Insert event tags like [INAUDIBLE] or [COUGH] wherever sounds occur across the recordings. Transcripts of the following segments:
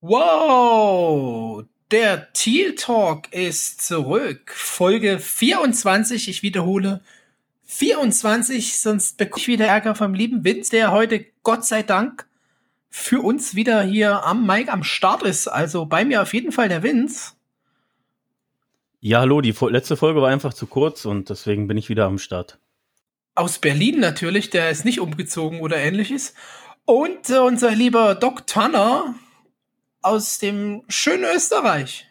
Wow, der Teal Talk ist zurück. Folge 24, ich wiederhole, 24, sonst bekomme ich wieder Ärger vom lieben Vince, der heute Gott sei Dank für uns wieder hier am Mike am Start ist. Also bei mir auf jeden Fall der Vince. Ja, hallo, die letzte Folge war einfach zu kurz und deswegen bin ich wieder am Start. Aus Berlin natürlich, der ist nicht umgezogen oder ähnliches. Und äh, unser lieber Doc Tanner aus dem schönen Österreich.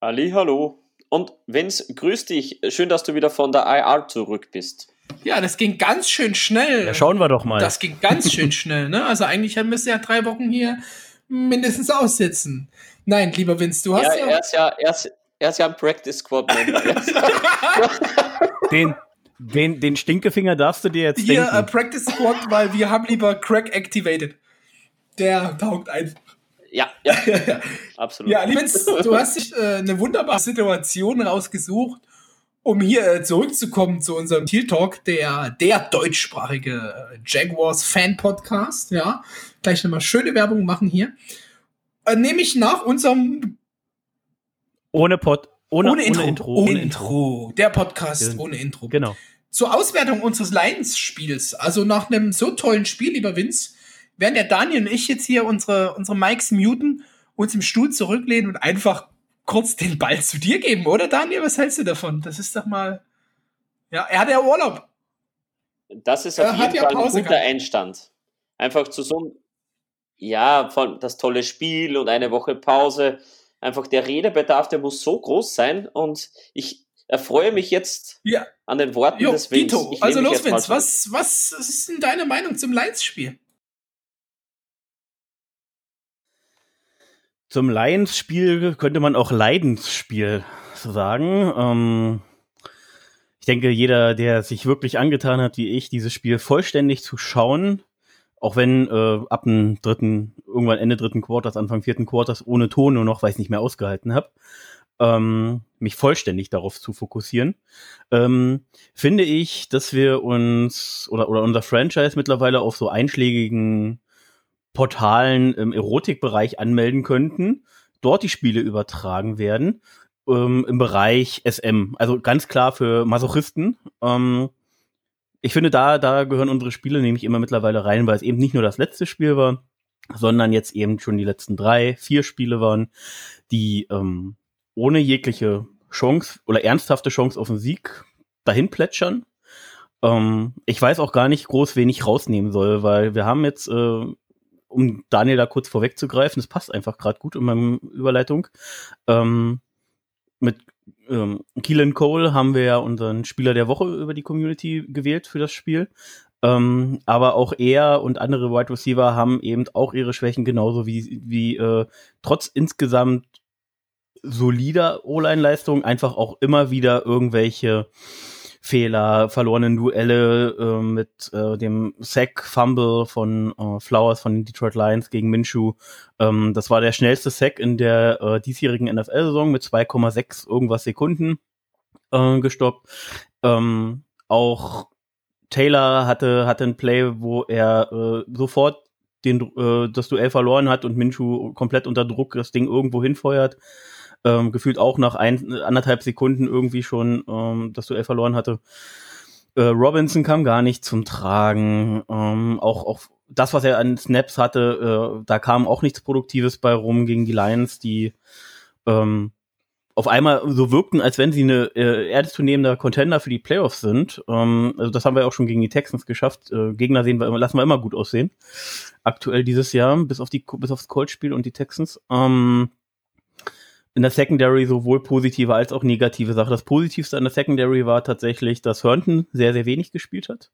Ali, hallo. Und Vince, grüß dich. Schön, dass du wieder von der IR zurück bist. Ja, das ging ganz schön schnell. Ja, schauen wir doch mal. Das ging ganz schön [LAUGHS] schnell, ne? Also eigentlich müsst ihr ja drei Wochen hier mindestens aussitzen. Nein, lieber Vince, du hast ja. ja er, ist ja er, ist, er ist ja ein Practice Squad Member. [LAUGHS] den, den, den Stinkefinger darfst du dir jetzt Hier, denken. Hier, uh, Practice Squad, weil wir haben lieber Crack Activated. Der taugt einfach. Ja, ja, [LAUGHS] absolut. Ja, Liebens, du hast dich äh, eine wunderbare Situation rausgesucht, um hier äh, zurückzukommen zu unserem Teal Talk, der, der deutschsprachige Jaguars Fan Podcast. Ja, gleich nochmal schöne Werbung machen hier. Äh, Nämlich nach unserem ohne Pod, ohne, ohne, Intro, ohne Intro, ohne Intro. Der Podcast ja, ohne Intro. Genau. Zur Auswertung unseres Lions-Spiels, also nach einem so tollen Spiel, lieber Vince, werden der Daniel und ich jetzt hier unsere, unsere Mikes muten, uns im Stuhl zurücklehnen und einfach kurz den Ball zu dir geben, oder Daniel? Was hältst du davon? Das ist doch mal. Ja, er hat ja Urlaub. Das ist auf er jeden ja Fall ein guter gehabt. Einstand. Einfach zu so einem, ja, von das tolle Spiel und eine Woche Pause. Einfach der Redebedarf, der muss so groß sein und ich erfreue mich jetzt ja. an den Worten jo, des Vince. Also los, Vince, was, was ist denn deine Meinung zum Lions-Spiel? Zum Lions-Spiel könnte man auch Leidensspiel sagen. Ähm, ich denke, jeder, der sich wirklich angetan hat, wie ich, dieses Spiel vollständig zu schauen, auch wenn äh, ab dem dritten, irgendwann Ende dritten Quarters, Anfang vierten Quarters ohne Ton nur noch, weil ich nicht mehr ausgehalten habe, ähm, mich vollständig darauf zu fokussieren, ähm, finde ich, dass wir uns oder, oder unser Franchise mittlerweile auf so einschlägigen Portalen im Erotikbereich anmelden könnten, dort die Spiele übertragen werden, ähm, im Bereich SM. Also ganz klar für Masochisten. Ähm, ich finde, da, da gehören unsere Spiele nämlich immer mittlerweile rein, weil es eben nicht nur das letzte Spiel war, sondern jetzt eben schon die letzten drei, vier Spiele waren, die ähm, ohne jegliche Chance oder ernsthafte Chance auf den Sieg dahin plätschern. Ähm, ich weiß auch gar nicht groß, wen ich rausnehmen soll, weil wir haben jetzt äh, um Daniel da kurz vorwegzugreifen, das passt einfach gerade gut in meiner Überleitung. Ähm, mit ähm, Keelan Cole haben wir ja unseren Spieler der Woche über die Community gewählt für das Spiel. Ähm, aber auch er und andere Wide Receiver haben eben auch ihre Schwächen, genauso wie, wie äh, trotz insgesamt solider O-Line-Leistung einfach auch immer wieder irgendwelche Fehler, verlorenen Duelle äh, mit äh, dem Sack Fumble von äh, Flowers von den Detroit Lions gegen Minshew. Ähm, das war der schnellste Sack in der äh, diesjährigen NFL-Saison mit 2,6 irgendwas Sekunden äh, gestoppt. Ähm, auch Taylor hatte hatte ein Play, wo er äh, sofort den, das Duell verloren hat und Minshew komplett unter Druck das Ding irgendwo hinfeuert ähm, gefühlt auch nach ein, anderthalb Sekunden irgendwie schon ähm, das Duell verloren hatte. Äh, Robinson kam gar nicht zum Tragen. Ähm, auch, auch das, was er an Snaps hatte, äh, da kam auch nichts Produktives bei rum gegen die Lions, die ähm, auf einmal so wirkten, als wenn sie eine äh, ernstzunehmender Contender für die Playoffs sind. Ähm, also das haben wir auch schon gegen die Texans geschafft. Äh, Gegner sehen wir immer, lassen wir immer gut aussehen. Aktuell dieses Jahr, bis auf die bis aufs Cold-Spiel und die Texans. Ähm, in der Secondary sowohl positive als auch negative Sache. Das Positivste an der Secondary war tatsächlich, dass Herndon sehr, sehr wenig gespielt hat.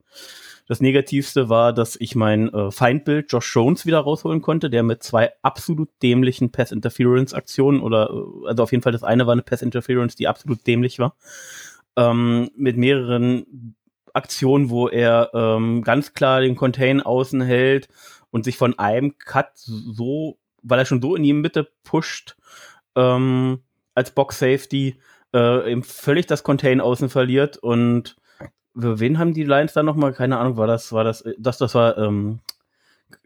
Das Negativste war, dass ich mein äh, Feindbild Josh Jones wieder rausholen konnte, der mit zwei absolut dämlichen Pass-Interference-Aktionen oder, äh, also auf jeden Fall das eine war eine Pass-Interference, die absolut dämlich war, ähm, mit mehreren Aktionen, wo er ähm, ganz klar den Contain außen hält und sich von einem Cut so, weil er schon so in die Mitte pusht, ähm, als Box Safety äh, eben völlig das Contain außen verliert und für wen haben die Lions da nochmal? Keine Ahnung, war das, war das, das, das war ähm,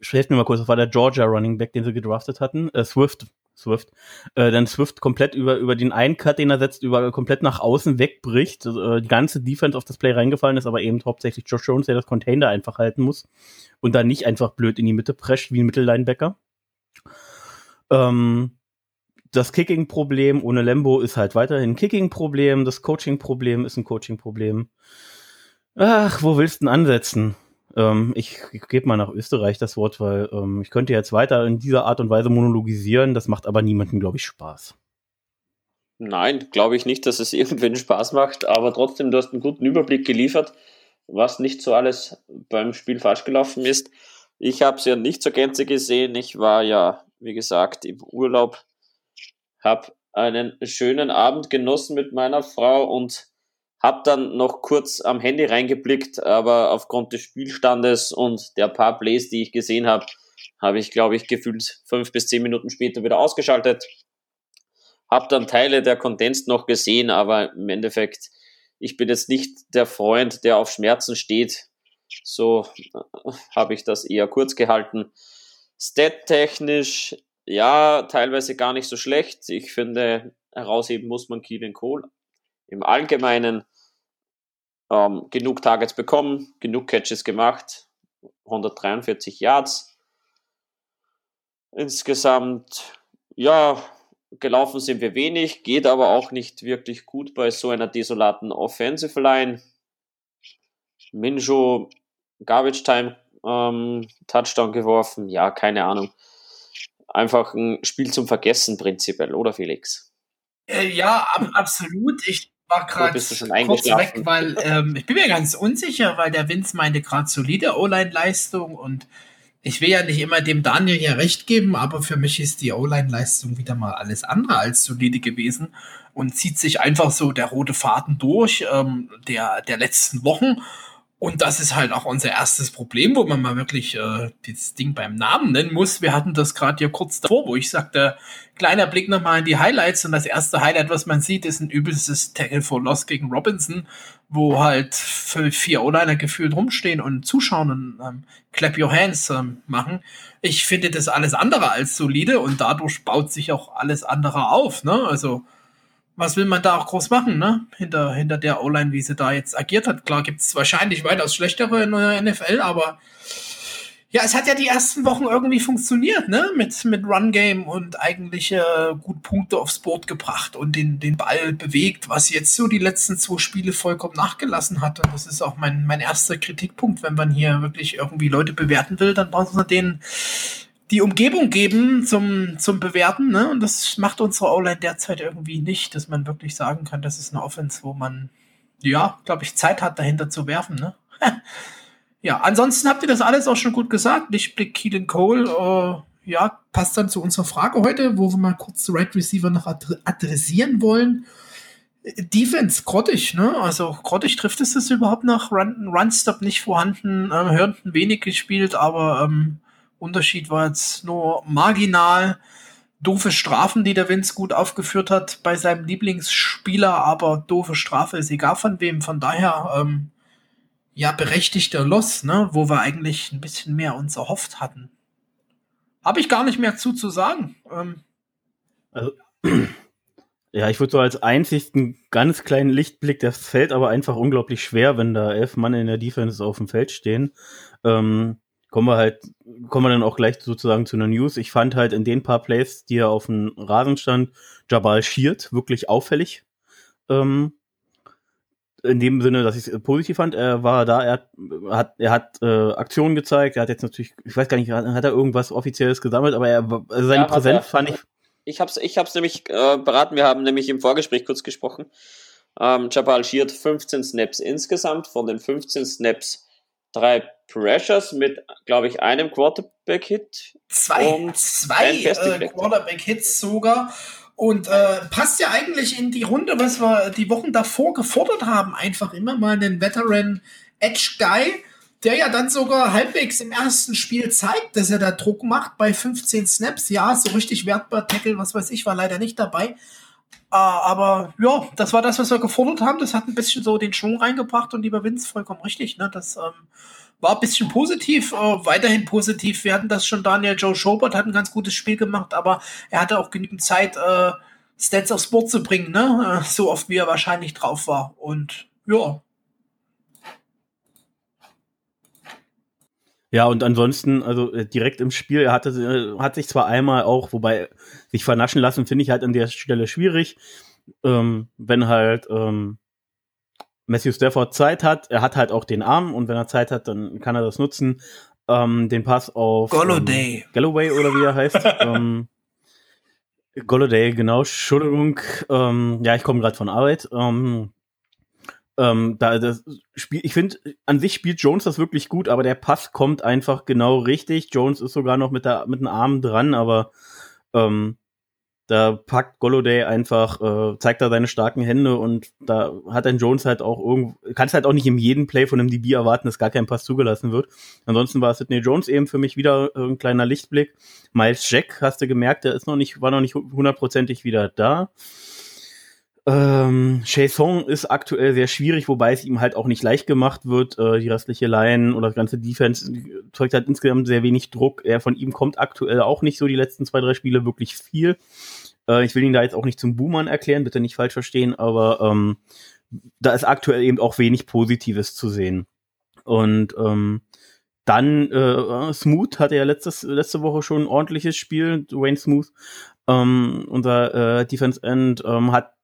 helft mir mal kurz, das war der Georgia Running Back, den sie gedraftet hatten, äh, Swift, Swift, äh, dann Swift komplett über, über den einen Cut, den er setzt, über komplett nach außen wegbricht, äh, die ganze Defense auf das Play reingefallen ist, aber eben hauptsächlich Josh Jones, der das Container einfach halten muss und dann nicht einfach blöd in die Mitte prescht wie ein Mittellinebacker. Ähm, das Kicking-Problem ohne Lembo ist halt weiterhin ein Kicking-Problem, das Coaching-Problem ist ein Coaching-Problem. Ach, wo willst du denn ansetzen? Ähm, ich, ich gebe mal nach Österreich das Wort, weil ähm, ich könnte jetzt weiter in dieser Art und Weise monologisieren, das macht aber niemandem, glaube ich, Spaß. Nein, glaube ich nicht, dass es [LAUGHS] irgendwen Spaß macht, aber trotzdem, du hast einen guten Überblick geliefert, was nicht so alles beim Spiel falsch gelaufen ist. Ich habe es ja nicht zur Gänze gesehen. Ich war ja, wie gesagt, im Urlaub, habe einen schönen Abend genossen mit meiner Frau und hab dann noch kurz am Handy reingeblickt, aber aufgrund des Spielstandes und der paar Plays, die ich gesehen habe, habe ich, glaube ich, gefühlt fünf bis zehn Minuten später wieder ausgeschaltet. Hab dann Teile der Condensed noch gesehen, aber im Endeffekt, ich bin jetzt nicht der Freund, der auf Schmerzen steht. So äh, habe ich das eher kurz gehalten. Stat-technisch, ja, teilweise gar nicht so schlecht. Ich finde, herausheben muss man Keenan Cole. Im Allgemeinen ähm, genug Targets bekommen, genug Catches gemacht, 143 Yards. Insgesamt, ja, gelaufen sind wir wenig, geht aber auch nicht wirklich gut bei so einer desolaten Offensive Line. Minjo, Garbage Time ähm, Touchdown geworfen, ja, keine Ahnung. Einfach ein Spiel zum Vergessen prinzipiell, oder Felix? Äh, ja, ab, absolut. Ich war gerade kurz weg, weil ähm, ich bin mir ganz unsicher, weil der Vince meinte gerade solide O-Line-Leistung und ich will ja nicht immer dem Daniel ja recht geben, aber für mich ist die O-Line-Leistung wieder mal alles andere als solide gewesen und zieht sich einfach so der rote Faden durch ähm, der, der letzten Wochen. Und das ist halt auch unser erstes Problem, wo man mal wirklich äh, das Ding beim Namen nennen muss. Wir hatten das gerade hier kurz davor, wo ich sagte, kleiner Blick nochmal in die Highlights. Und das erste Highlight, was man sieht, ist ein übelstes Tackle for Loss gegen Robinson, wo halt vier O-Liner gefühlt rumstehen und zuschauen und ähm, Clap Your Hands ähm, machen. Ich finde das alles andere als solide und dadurch baut sich auch alles andere auf. Ne? Also was will man da auch groß machen, ne? Hinter, hinter der O-Line, wie sie da jetzt agiert hat. Klar gibt es wahrscheinlich weitaus schlechtere in der NFL, aber ja, es hat ja die ersten Wochen irgendwie funktioniert, ne? Mit, mit Run-Game und eigentlich äh, gut Punkte aufs Board gebracht und den, den Ball bewegt, was jetzt so die letzten zwei Spiele vollkommen nachgelassen hat. Und das ist auch mein, mein erster Kritikpunkt, wenn man hier wirklich irgendwie Leute bewerten will, dann braucht man denen die Umgebung geben zum, zum Bewerten, ne? Und das macht unsere O-Line derzeit irgendwie nicht, dass man wirklich sagen kann, das ist eine Offense, wo man, ja, glaube ich, Zeit hat, dahinter zu werfen, ne? [LAUGHS] ja, ansonsten habt ihr das alles auch schon gut gesagt. Lichtblick Keelan Cole, äh, ja, passt dann zu unserer Frage heute, wo wir mal kurz Right Receiver noch adressieren wollen. Defense, grottig, ne? Also grottig trifft es das überhaupt noch. Run, Runstop nicht vorhanden, äh, Hörnten wenig gespielt, aber ähm, Unterschied war jetzt nur marginal. Doofe Strafen, die der Vince gut aufgeführt hat bei seinem Lieblingsspieler, aber doofe Strafe ist egal von wem. Von daher, ähm, ja, berechtigter Loss, ne? wo wir eigentlich ein bisschen mehr uns erhofft hatten. Habe ich gar nicht mehr zu zu sagen. Ähm, also, [CLEARS THROAT] ja, ich würde so als einzigen ganz kleinen Lichtblick, das fällt aber einfach unglaublich schwer, wenn da elf Mann in der Defense auf dem Feld stehen. Ähm, kommen wir halt, kommen wir dann auch gleich sozusagen zu einer News. Ich fand halt in den paar Plays, die er auf dem Rasen stand, Jabal Sheard wirklich auffällig. Ähm, in dem Sinne, dass ich es positiv fand. Er war da, er hat, hat er hat äh, Aktionen gezeigt. Er hat jetzt natürlich, ich weiß gar nicht, hat er irgendwas offizielles gesammelt, aber er, also seine ja, Präsenz fand ich. Ich hab's, ich hab's nämlich äh, beraten. Wir haben nämlich im Vorgespräch kurz gesprochen. Ähm, Jabal Sheard 15 Snaps insgesamt. Von den 15 Snaps drei Pressures mit, glaube ich, einem Quarterback-Hit. Zwei, zwei äh, Quarterback-Hits sogar. Und äh, passt ja eigentlich in die Runde, was wir die Wochen davor gefordert haben. Einfach immer mal einen Veteran Edge Guy, der ja dann sogar halbwegs im ersten Spiel zeigt, dass er da Druck macht bei 15 Snaps. Ja, so richtig wertbar Tackle, was weiß ich, war leider nicht dabei. Uh, aber ja, das war das, was wir gefordert haben. Das hat ein bisschen so den Schwung reingebracht und lieber Vince vollkommen richtig. Ne? Das ähm, war ein bisschen positiv, äh, weiterhin positiv. Wir hatten das schon, Daniel Joe Schobert hat ein ganz gutes Spiel gemacht, aber er hatte auch genügend Zeit, äh, Stats aufs Board zu bringen, ne? Äh, so oft wie er wahrscheinlich drauf war. Und ja. Ja, und ansonsten, also äh, direkt im Spiel, er hatte, äh, hat sich zwar einmal auch, wobei sich vernaschen lassen, finde ich halt an der Stelle schwierig. Ähm, wenn halt ähm, Matthew Stafford Zeit hat, er hat halt auch den Arm und wenn er Zeit hat, dann kann er das nutzen. Ähm, den Pass auf Golladay. Ähm, Galloway oder wie er heißt. [LAUGHS] ähm, Golladay, genau, Entschuldigung. Ähm, ja, ich komme gerade von Arbeit. Ähm, ähm, da das Spiel, ich finde, an sich spielt Jones das wirklich gut, aber der Pass kommt einfach genau richtig. Jones ist sogar noch mit der mit den Armen dran, aber ähm, da packt Golloday einfach, äh, zeigt da seine starken Hände und da hat dann Jones halt auch irgendwo, kannst halt auch nicht in jedem Play von einem DB erwarten, dass gar kein Pass zugelassen wird. Ansonsten war Sidney Jones eben für mich wieder äh, ein kleiner Lichtblick. Miles Jack, hast du gemerkt, der ist noch nicht, war noch nicht hundertprozentig wieder da. Ähm, Song ist aktuell sehr schwierig, wobei es ihm halt auch nicht leicht gemacht wird. Äh, die restliche Line oder das ganze Defense zeugt halt insgesamt sehr wenig Druck. Er von ihm kommt aktuell auch nicht so die letzten zwei, drei Spiele wirklich viel. Äh, ich will ihn da jetzt auch nicht zum Boomern erklären, bitte nicht falsch verstehen, aber ähm, da ist aktuell eben auch wenig Positives zu sehen. Und ähm, dann äh, Smooth hatte ja letztes, letzte Woche schon ein ordentliches Spiel, Dwayne Smooth. Ähm, unser äh, Defense End ähm, hat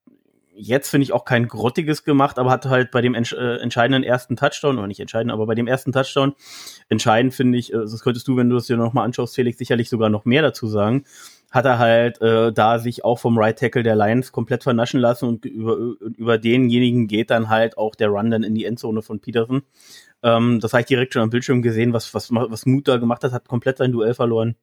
jetzt finde ich auch kein grottiges gemacht, aber hat halt bei dem entsch äh, entscheidenden ersten Touchdown, oder nicht entscheidend, aber bei dem ersten Touchdown, entscheidend finde ich, äh, das könntest du, wenn du es dir nochmal anschaust, Felix, sicherlich sogar noch mehr dazu sagen, hat er halt äh, da sich auch vom Right Tackle der Lions komplett vernaschen lassen und über, über denjenigen geht dann halt auch der Run dann in die Endzone von Peterson. Ähm, das habe ich direkt schon am Bildschirm gesehen, was, was, was Mut da gemacht hat, hat komplett sein Duell verloren.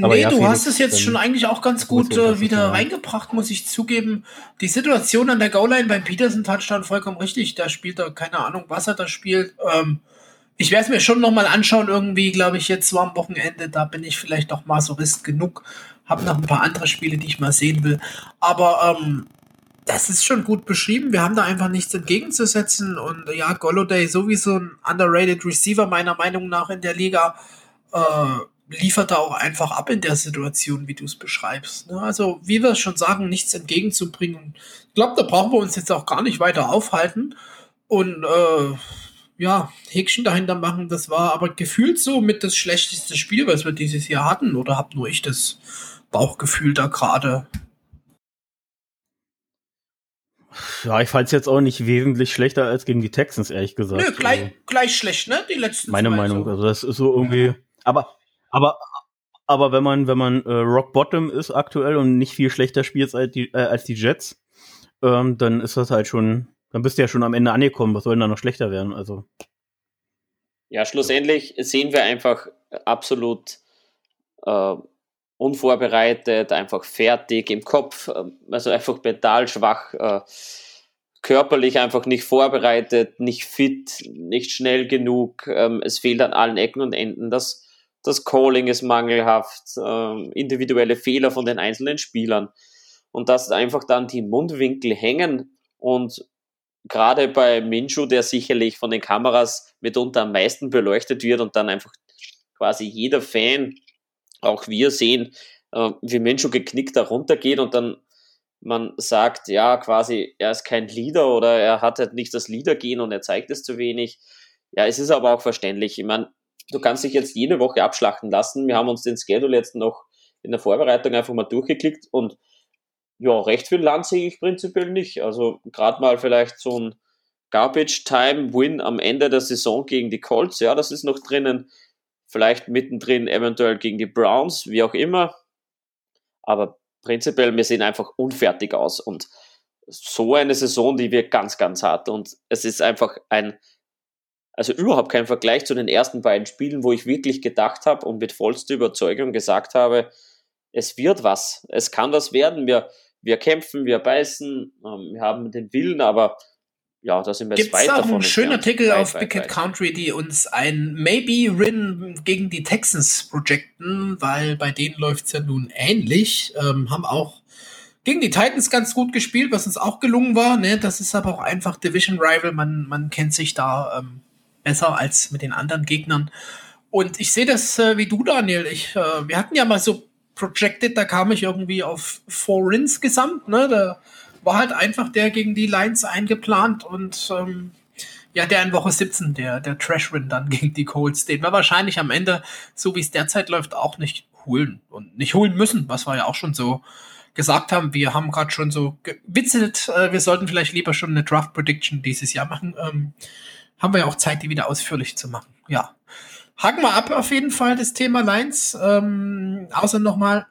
Aber nee, ja, du hast es jetzt schon eigentlich auch ganz gut äh, wieder reingebracht, muss ich zugeben. Die Situation an der Goal-Line beim Peterson-Touchdown vollkommen richtig. Da spielt er, keine Ahnung, was er da spielt. Ähm, ich werde es mir schon nochmal anschauen, irgendwie, glaube ich, jetzt so am Wochenende. Da bin ich vielleicht doch Masochist genug. Hab noch ein paar andere Spiele, die ich mal sehen will. Aber ähm, das ist schon gut beschrieben. Wir haben da einfach nichts entgegenzusetzen. Und ja, Golladay sowieso ein underrated Receiver meiner Meinung nach in der Liga. Äh, liefert da auch einfach ab in der Situation, wie du es beschreibst. Ne? Also, wie wir schon sagen, nichts entgegenzubringen. Ich glaube, da brauchen wir uns jetzt auch gar nicht weiter aufhalten. Und äh, ja, Häkchen dahinter machen, das war aber gefühlt so mit das schlechteste Spiel, was wir dieses Jahr hatten. Oder hab nur ich das Bauchgefühl da gerade ja, ich fand es jetzt auch nicht wesentlich schlechter als gegen die Texans, ehrlich gesagt. Nö, gleich, also, gleich schlecht, ne? Die letzten Meine Meinung, so. also das ist so irgendwie. Aber, aber, aber wenn man, wenn man äh, Rock Bottom ist aktuell und nicht viel schlechter spielt als die, äh, als die Jets, ähm, dann ist das halt schon, dann bist du ja schon am Ende angekommen. Was soll denn da noch schlechter werden? Also. Ja, schlussendlich sehen wir einfach absolut äh, unvorbereitet, einfach fertig im Kopf, ähm, also einfach mental schwach, äh, körperlich einfach nicht vorbereitet, nicht fit, nicht schnell genug. Ähm, es fehlt an allen Ecken und Enden. Das, das Calling ist mangelhaft, ähm, individuelle Fehler von den einzelnen Spielern. Und dass einfach dann die Mundwinkel hängen und gerade bei Minshu, der sicherlich von den Kameras mitunter am meisten beleuchtet wird und dann einfach quasi jeder Fan auch wir sehen, äh, wie Mensch geknickt da runtergeht und dann man sagt, ja, quasi, er ist kein Leader oder er hat halt nicht das Leadergehen und er zeigt es zu wenig. Ja, es ist aber auch verständlich. Ich meine, du kannst dich jetzt jede Woche abschlachten lassen. Wir haben uns den Schedule jetzt noch in der Vorbereitung einfach mal durchgeklickt und ja, recht viel Land sehe ich prinzipiell nicht. Also gerade mal vielleicht so ein Garbage Time Win am Ende der Saison gegen die Colts, ja, das ist noch drinnen vielleicht mittendrin eventuell gegen die Browns, wie auch immer. Aber prinzipiell, wir sehen einfach unfertig aus und so eine Saison, die wird ganz, ganz hart und es ist einfach ein, also überhaupt kein Vergleich zu den ersten beiden Spielen, wo ich wirklich gedacht habe und mit vollster Überzeugung gesagt habe, es wird was, es kann was werden, wir, wir kämpfen, wir beißen, ähm, wir haben den Willen, aber ja, da sind wir Gibt's jetzt weit auch davon. Ein schöner Artikel auf Big Cat Country, die uns ein Maybe Win gegen die Texans projecten, weil bei denen läuft's ja nun ähnlich. Ähm, haben auch gegen die Titans ganz gut gespielt, was uns auch gelungen war. Ne? Das ist aber auch einfach Division Rival. Man, man kennt sich da. Ähm, besser als mit den anderen Gegnern. Und ich sehe das äh, wie du, Daniel. Ich, äh, wir hatten ja mal so Projected, da kam ich irgendwie auf Four Rins gesamt. Ne? Da war halt einfach der gegen die Lions eingeplant und ähm, ja, der in Woche 17, der, der Trash-Win dann [LAUGHS] gegen die Colts, den wir wahrscheinlich am Ende, so wie es derzeit läuft, auch nicht holen und nicht holen müssen, was wir ja auch schon so gesagt haben. Wir haben gerade schon so gewitzelt, äh, wir sollten vielleicht lieber schon eine Draft Prediction dieses Jahr machen. Ähm, haben wir ja auch Zeit, die wieder ausführlich zu machen. Ja. Haken wir ab auf jeden Fall das Thema Lines. Ähm, außer nochmal.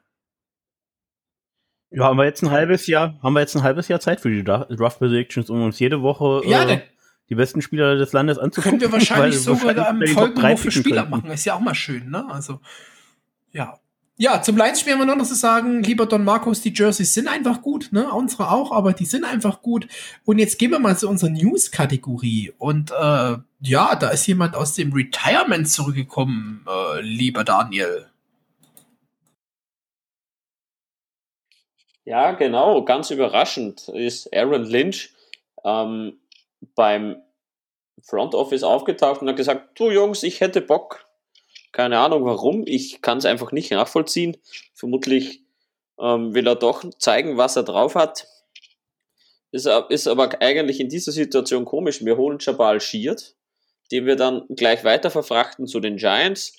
Ja, haben wir jetzt ein halbes Jahr, haben wir jetzt ein halbes Jahr Zeit für die Draft Predictions, um uns jede Woche ja, äh, die besten Spieler des Landes anzugucken. Können wir wahrscheinlich sogar am Folgen nur für Spieler könnten. machen. Ist ja auch mal schön, ne? Also, ja. Ja, zum Lions-Spiel haben wir noch was zu sagen. Lieber Don Marcos, die Jerseys sind einfach gut, ne? Unsere auch, aber die sind einfach gut. Und jetzt gehen wir mal zu unserer News-Kategorie. Und äh, ja, da ist jemand aus dem Retirement zurückgekommen, äh, lieber Daniel. Ja, genau. Ganz überraschend ist Aaron Lynch ähm, beim Front Office aufgetaucht und hat gesagt, du Jungs, ich hätte Bock, keine Ahnung warum. Ich kann es einfach nicht nachvollziehen. Vermutlich ähm, will er doch zeigen, was er drauf hat. Ist, ist aber eigentlich in dieser Situation komisch. Wir holen Jabal Sheard, den wir dann gleich weiter verfrachten zu den Giants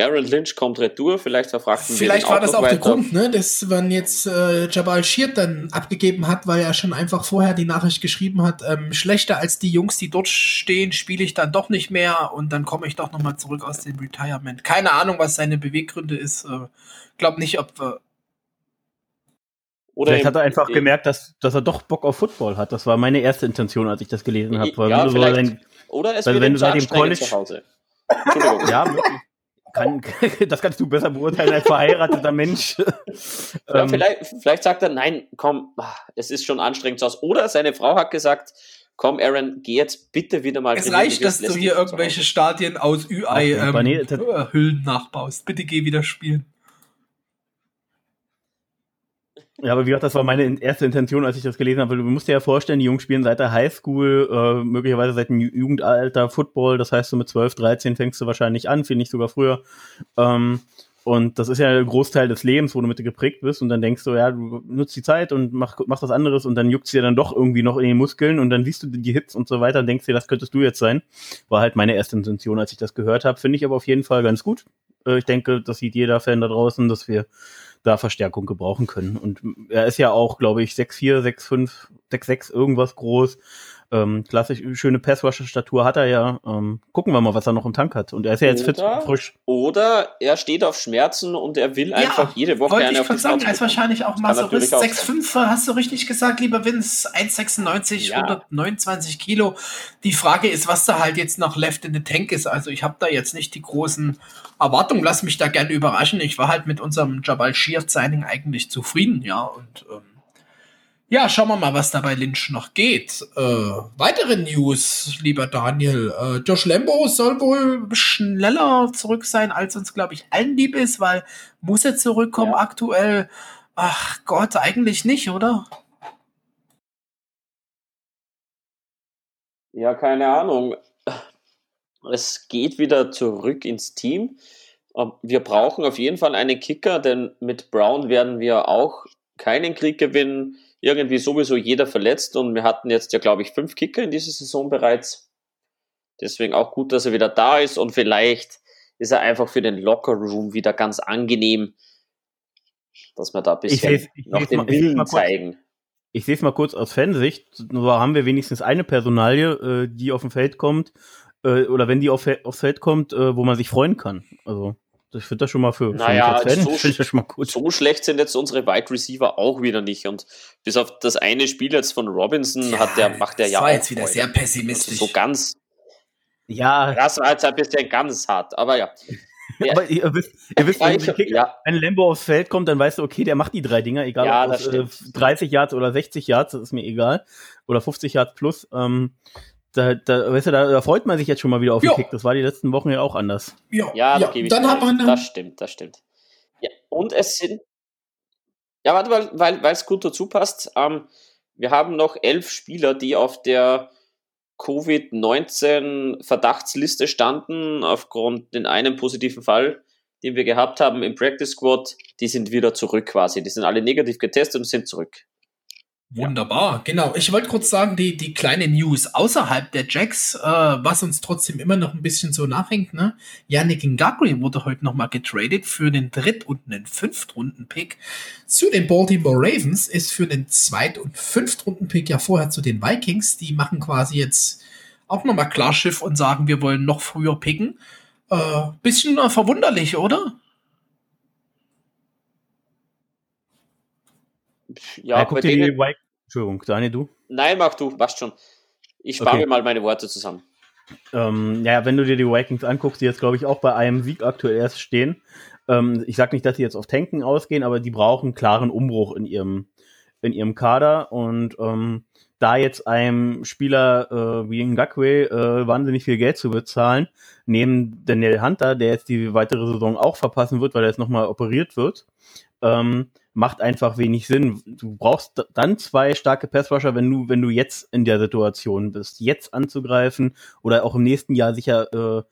Aaron Lynch kommt retour, vielleicht verfragten Vielleicht war das auch weiter. der Grund, ne, dass man jetzt äh, Jabal Sheard dann abgegeben hat, weil er schon einfach vorher die Nachricht geschrieben hat, ähm, schlechter als die Jungs, die dort stehen, spiele ich dann doch nicht mehr und dann komme ich doch nochmal zurück aus dem Retirement. Keine Ahnung, was seine Beweggründe ist. Äh, glaub nicht, ob äh, oder Vielleicht hat er einfach gemerkt, dass, dass er doch Bock auf Football hat. Das war meine erste Intention, als ich das gelesen habe. Ja, so oder es wird wenn du seit dem College zu Hause. Entschuldigung. ja, wirklich kann, [LAUGHS] das kannst du besser beurteilen als verheirateter Mensch. [LAUGHS] Ja, ähm, vielleicht, vielleicht sagt er, nein, komm, ah, es ist schon anstrengend zu Hause. Oder seine Frau hat gesagt, komm Aaron, geh jetzt bitte wieder mal. Es reicht, dass du hier irgendwelche Stadien aus Ü-Ei-Hüllen ähm, nachbaust. Bitte geh wieder spielen. Ja, aber wie gesagt, das war meine erste Intention, als ich das gelesen habe. Du musst dir ja vorstellen, die Jungs spielen seit der Highschool, äh, möglicherweise seit dem Jugendalter Football. Das heißt, so mit 12, 13 fängst du wahrscheinlich an, finde ich sogar früher. Ähm, und das ist ja ein Großteil des Lebens, wo du mit geprägt bist. Und dann denkst du, ja, du nutzt die Zeit und mach, mach was anderes. Und dann juckt es dir dann doch irgendwie noch in den Muskeln. Und dann siehst du die Hits und so weiter und denkst dir, das könntest du jetzt sein. War halt meine erste Intention, als ich das gehört habe. Finde ich aber auf jeden Fall ganz gut. Äh, ich denke, das sieht jeder Fan da draußen, dass wir da Verstärkung gebrauchen können. Und er ist ja auch, glaube ich, 6'4, 6'5, 6'6 irgendwas groß. Ähm, klassisch schöne Passrusher-Statur hat er ja. Ähm, gucken wir mal, was er noch im Tank hat. Und er ist ja jetzt oder, fit, frisch. Oder er steht auf Schmerzen und er will ja, einfach jede Woche eine ich auf sagen, er ist wahrscheinlich auch mal so 6,5, hast du richtig gesagt, lieber Vince, 1,96, ja. 129 Kilo. Die Frage ist, was da halt jetzt noch left in the tank ist. Also ich habe da jetzt nicht die großen Erwartungen, lass mich da gerne überraschen. Ich war halt mit unserem Jabal Shear-Signing eigentlich zufrieden, ja, und ähm, ja, schauen wir mal, was da bei Lynch noch geht. Äh, weitere News, lieber Daniel. Äh, Josh Lambo soll wohl schneller zurück sein, als uns, glaube ich, allen lieb ist, weil muss er zurückkommen ja. aktuell? Ach Gott, eigentlich nicht, oder? Ja, keine Ahnung. Es geht wieder zurück ins Team. Ähm, wir brauchen auf jeden Fall einen Kicker, denn mit Brown werden wir auch keinen Krieg gewinnen irgendwie sowieso jeder verletzt und wir hatten jetzt ja, glaube ich, fünf Kicker in dieser Saison bereits. Deswegen auch gut, dass er wieder da ist und vielleicht ist er einfach für den Locker Room wieder ganz angenehm, dass wir da ein bisschen ich ich noch den mal, Willen zeigen. Ich sehe es mal kurz aus Fansicht. So haben wir wenigstens eine Personalie, äh, die auf dem Feld kommt, äh, oder wenn die auf, aufs Feld kommt, äh, wo man sich freuen kann. Also ich finde das schon mal für, naja, für so, sch so, schlecht sind jetzt unsere Wide Receiver auch wieder nicht. Und bis auf das eine Spiel jetzt von Robinson ja, hat der, macht der ja. Das war jetzt wieder sehr pessimistisch. Also so ganz. Ja. Das war jetzt ein bisschen ganz hart, aber ja. [LAUGHS] aber ihr wisst, ihr wisst wenn, Kick, ja. wenn Lambo aufs Feld kommt, dann weißt du, okay, der macht die drei Dinger, egal ja, ob es äh, 30 Yards oder 60 Yards, das ist mir egal. Oder 50 Yards plus. Ähm, da, da, weißt du, da, da, freut man sich jetzt schon mal wieder auf den Kick. Das war die letzten Wochen ja auch anders. Ja, ja, ja. ich dann hat man das stimmt, das stimmt. Ja, und es sind, ja, warte mal, weil weil es gut dazu passt. Ähm, wir haben noch elf Spieler, die auf der Covid-19 Verdachtsliste standen, aufgrund den einen positiven Fall, den wir gehabt haben im Practice Squad, die sind wieder zurück quasi. Die sind alle negativ getestet und sind zurück. Wunderbar, genau. Ich wollte kurz sagen, die, die kleine News außerhalb der Jacks, äh, was uns trotzdem immer noch ein bisschen so nachhängt, ne? Yannick Ngakri wurde heute nochmal getradet für den Dritt- und den Fünftrunden-Pick zu den Baltimore Ravens, ist für den Zweit- und Fünftrunden-Pick ja vorher zu den Vikings. Die machen quasi jetzt auch nochmal Klarschiff und sagen, wir wollen noch früher picken. Äh, bisschen äh, verwunderlich, oder? Ja, ja guck dir denen, die White. Entschuldigung, Daniel, du? Nein, mach du, passt schon. Ich spare okay. mir mal meine Worte zusammen. Ähm, ja, wenn du dir die Vikings anguckst, die jetzt, glaube ich, auch bei einem Sieg aktuell erst stehen. Ähm, ich sage nicht, dass sie jetzt auf Tanken ausgehen, aber die brauchen einen klaren Umbruch in ihrem, in ihrem Kader. Und ähm, da jetzt einem Spieler äh, wie Ngakwe äh, wahnsinnig viel Geld zu bezahlen, neben Daniel Hunter, der jetzt die weitere Saison auch verpassen wird, weil er jetzt nochmal operiert wird, ähm, macht einfach wenig Sinn. Du brauchst dann zwei starke Passrusher, wenn du, wenn du jetzt in der Situation bist, jetzt anzugreifen oder auch im nächsten Jahr sicher äh,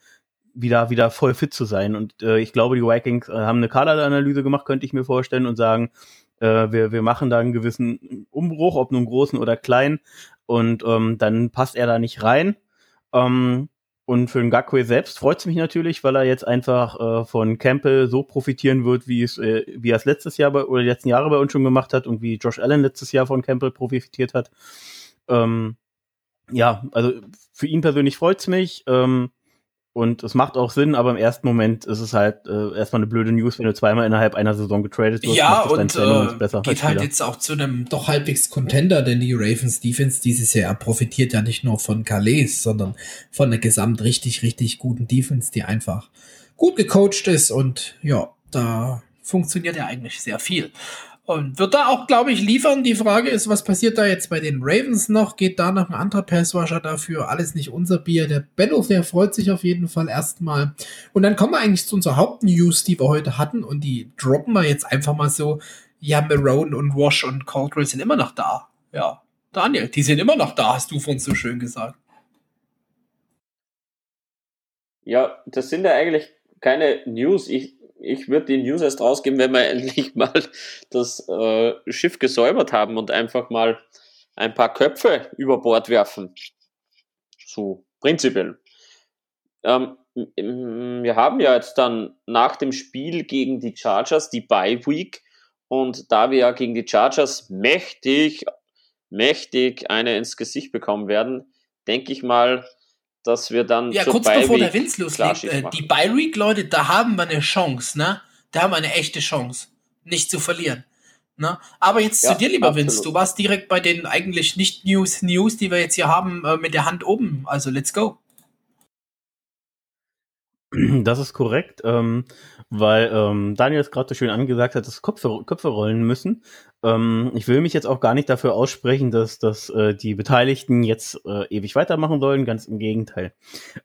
wieder, wieder voll fit zu sein. Und äh, ich glaube, die Vikings äh, haben eine Kaderanalyse gemacht, könnte ich mir vorstellen, und sagen, äh, wir, wir machen da einen gewissen Umbruch, ob nun großen oder kleinen, und ähm, dann passt er da nicht rein. Ähm, und für den Gakwe selbst freut es mich natürlich, weil er jetzt einfach äh, von Campbell so profitieren wird, wie es, äh, wie er es letztes Jahr bei, oder die letzten Jahre bei uns schon gemacht hat und wie Josh Allen letztes Jahr von Campbell profitiert hat. Ähm, ja, also für ihn persönlich freut es mich. Ähm, und es macht auch Sinn, aber im ersten Moment ist es halt äh, erstmal eine blöde News, wenn du zweimal innerhalb einer Saison getradet wirst. Ja, und äh, besser geht halt jetzt auch zu einem doch halbwegs Contender, denn die Ravens Defense dieses Jahr profitiert ja nicht nur von Calais, sondern von einer gesamt richtig, richtig guten Defense, die einfach gut gecoacht ist und ja, da funktioniert ja eigentlich sehr viel. Und wird da auch, glaube ich, liefern. Die Frage ist, was passiert da jetzt bei den Ravens noch? Geht da noch ein anderer Passwasher dafür? Alles nicht unser Bier. Der Benno, der freut sich auf jeden Fall erstmal. Und dann kommen wir eigentlich zu unserer Hauptnews, die wir heute hatten. Und die droppen wir jetzt einfach mal so. Ja, Marone und Wash und Caldwell sind immer noch da. Ja, Daniel, die sind immer noch da, hast du von so schön gesagt. Ja, das sind ja eigentlich keine News. Ich, ich würde die News erst rausgeben, wenn wir endlich mal das äh, Schiff gesäubert haben und einfach mal ein paar Köpfe über Bord werfen. So, prinzipiell. Ähm, wir haben ja jetzt dann nach dem Spiel gegen die Chargers die Bye Week und da wir ja gegen die Chargers mächtig, mächtig eine ins Gesicht bekommen werden, denke ich mal, dass wir dann. Ja, kurz bevor der Winz loslegt, äh, die Bi-Week, Leute, da haben wir eine Chance, ne? Da haben wir eine echte Chance, nicht zu verlieren. Ne? Aber jetzt ja, zu dir, lieber absolut. Vince, du warst direkt bei den eigentlich nicht News, News, die wir jetzt hier haben, äh, mit der Hand oben. Also let's go. [CLEARS THROAT] Das ist korrekt, ähm, weil ähm, Daniel es gerade so schön angesagt hat, dass Köpfe, Köpfe rollen müssen. Ähm, ich will mich jetzt auch gar nicht dafür aussprechen, dass, dass äh, die Beteiligten jetzt äh, ewig weitermachen sollen, ganz im Gegenteil.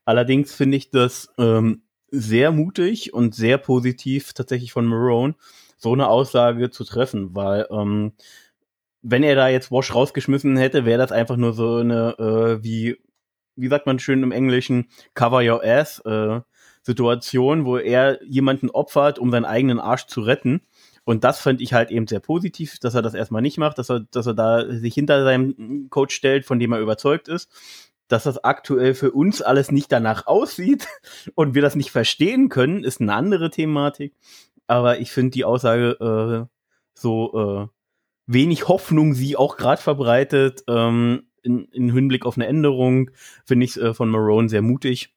Allerdings finde ich das ähm, sehr mutig und sehr positiv tatsächlich von Marone, so eine Aussage zu treffen, weil ähm, wenn er da jetzt Wash rausgeschmissen hätte, wäre das einfach nur so eine, äh, wie, wie sagt man schön im Englischen, cover your ass äh, Situation, wo er jemanden opfert, um seinen eigenen Arsch zu retten. Und das fand ich halt eben sehr positiv, dass er das erstmal nicht macht, dass er, dass er da sich hinter seinem Coach stellt, von dem er überzeugt ist, dass das aktuell für uns alles nicht danach aussieht [LAUGHS] und wir das nicht verstehen können, ist eine andere Thematik. Aber ich finde die Aussage äh, so äh, wenig Hoffnung sie auch gerade verbreitet ähm, in, in Hinblick auf eine Änderung, finde ich äh, von Marone sehr mutig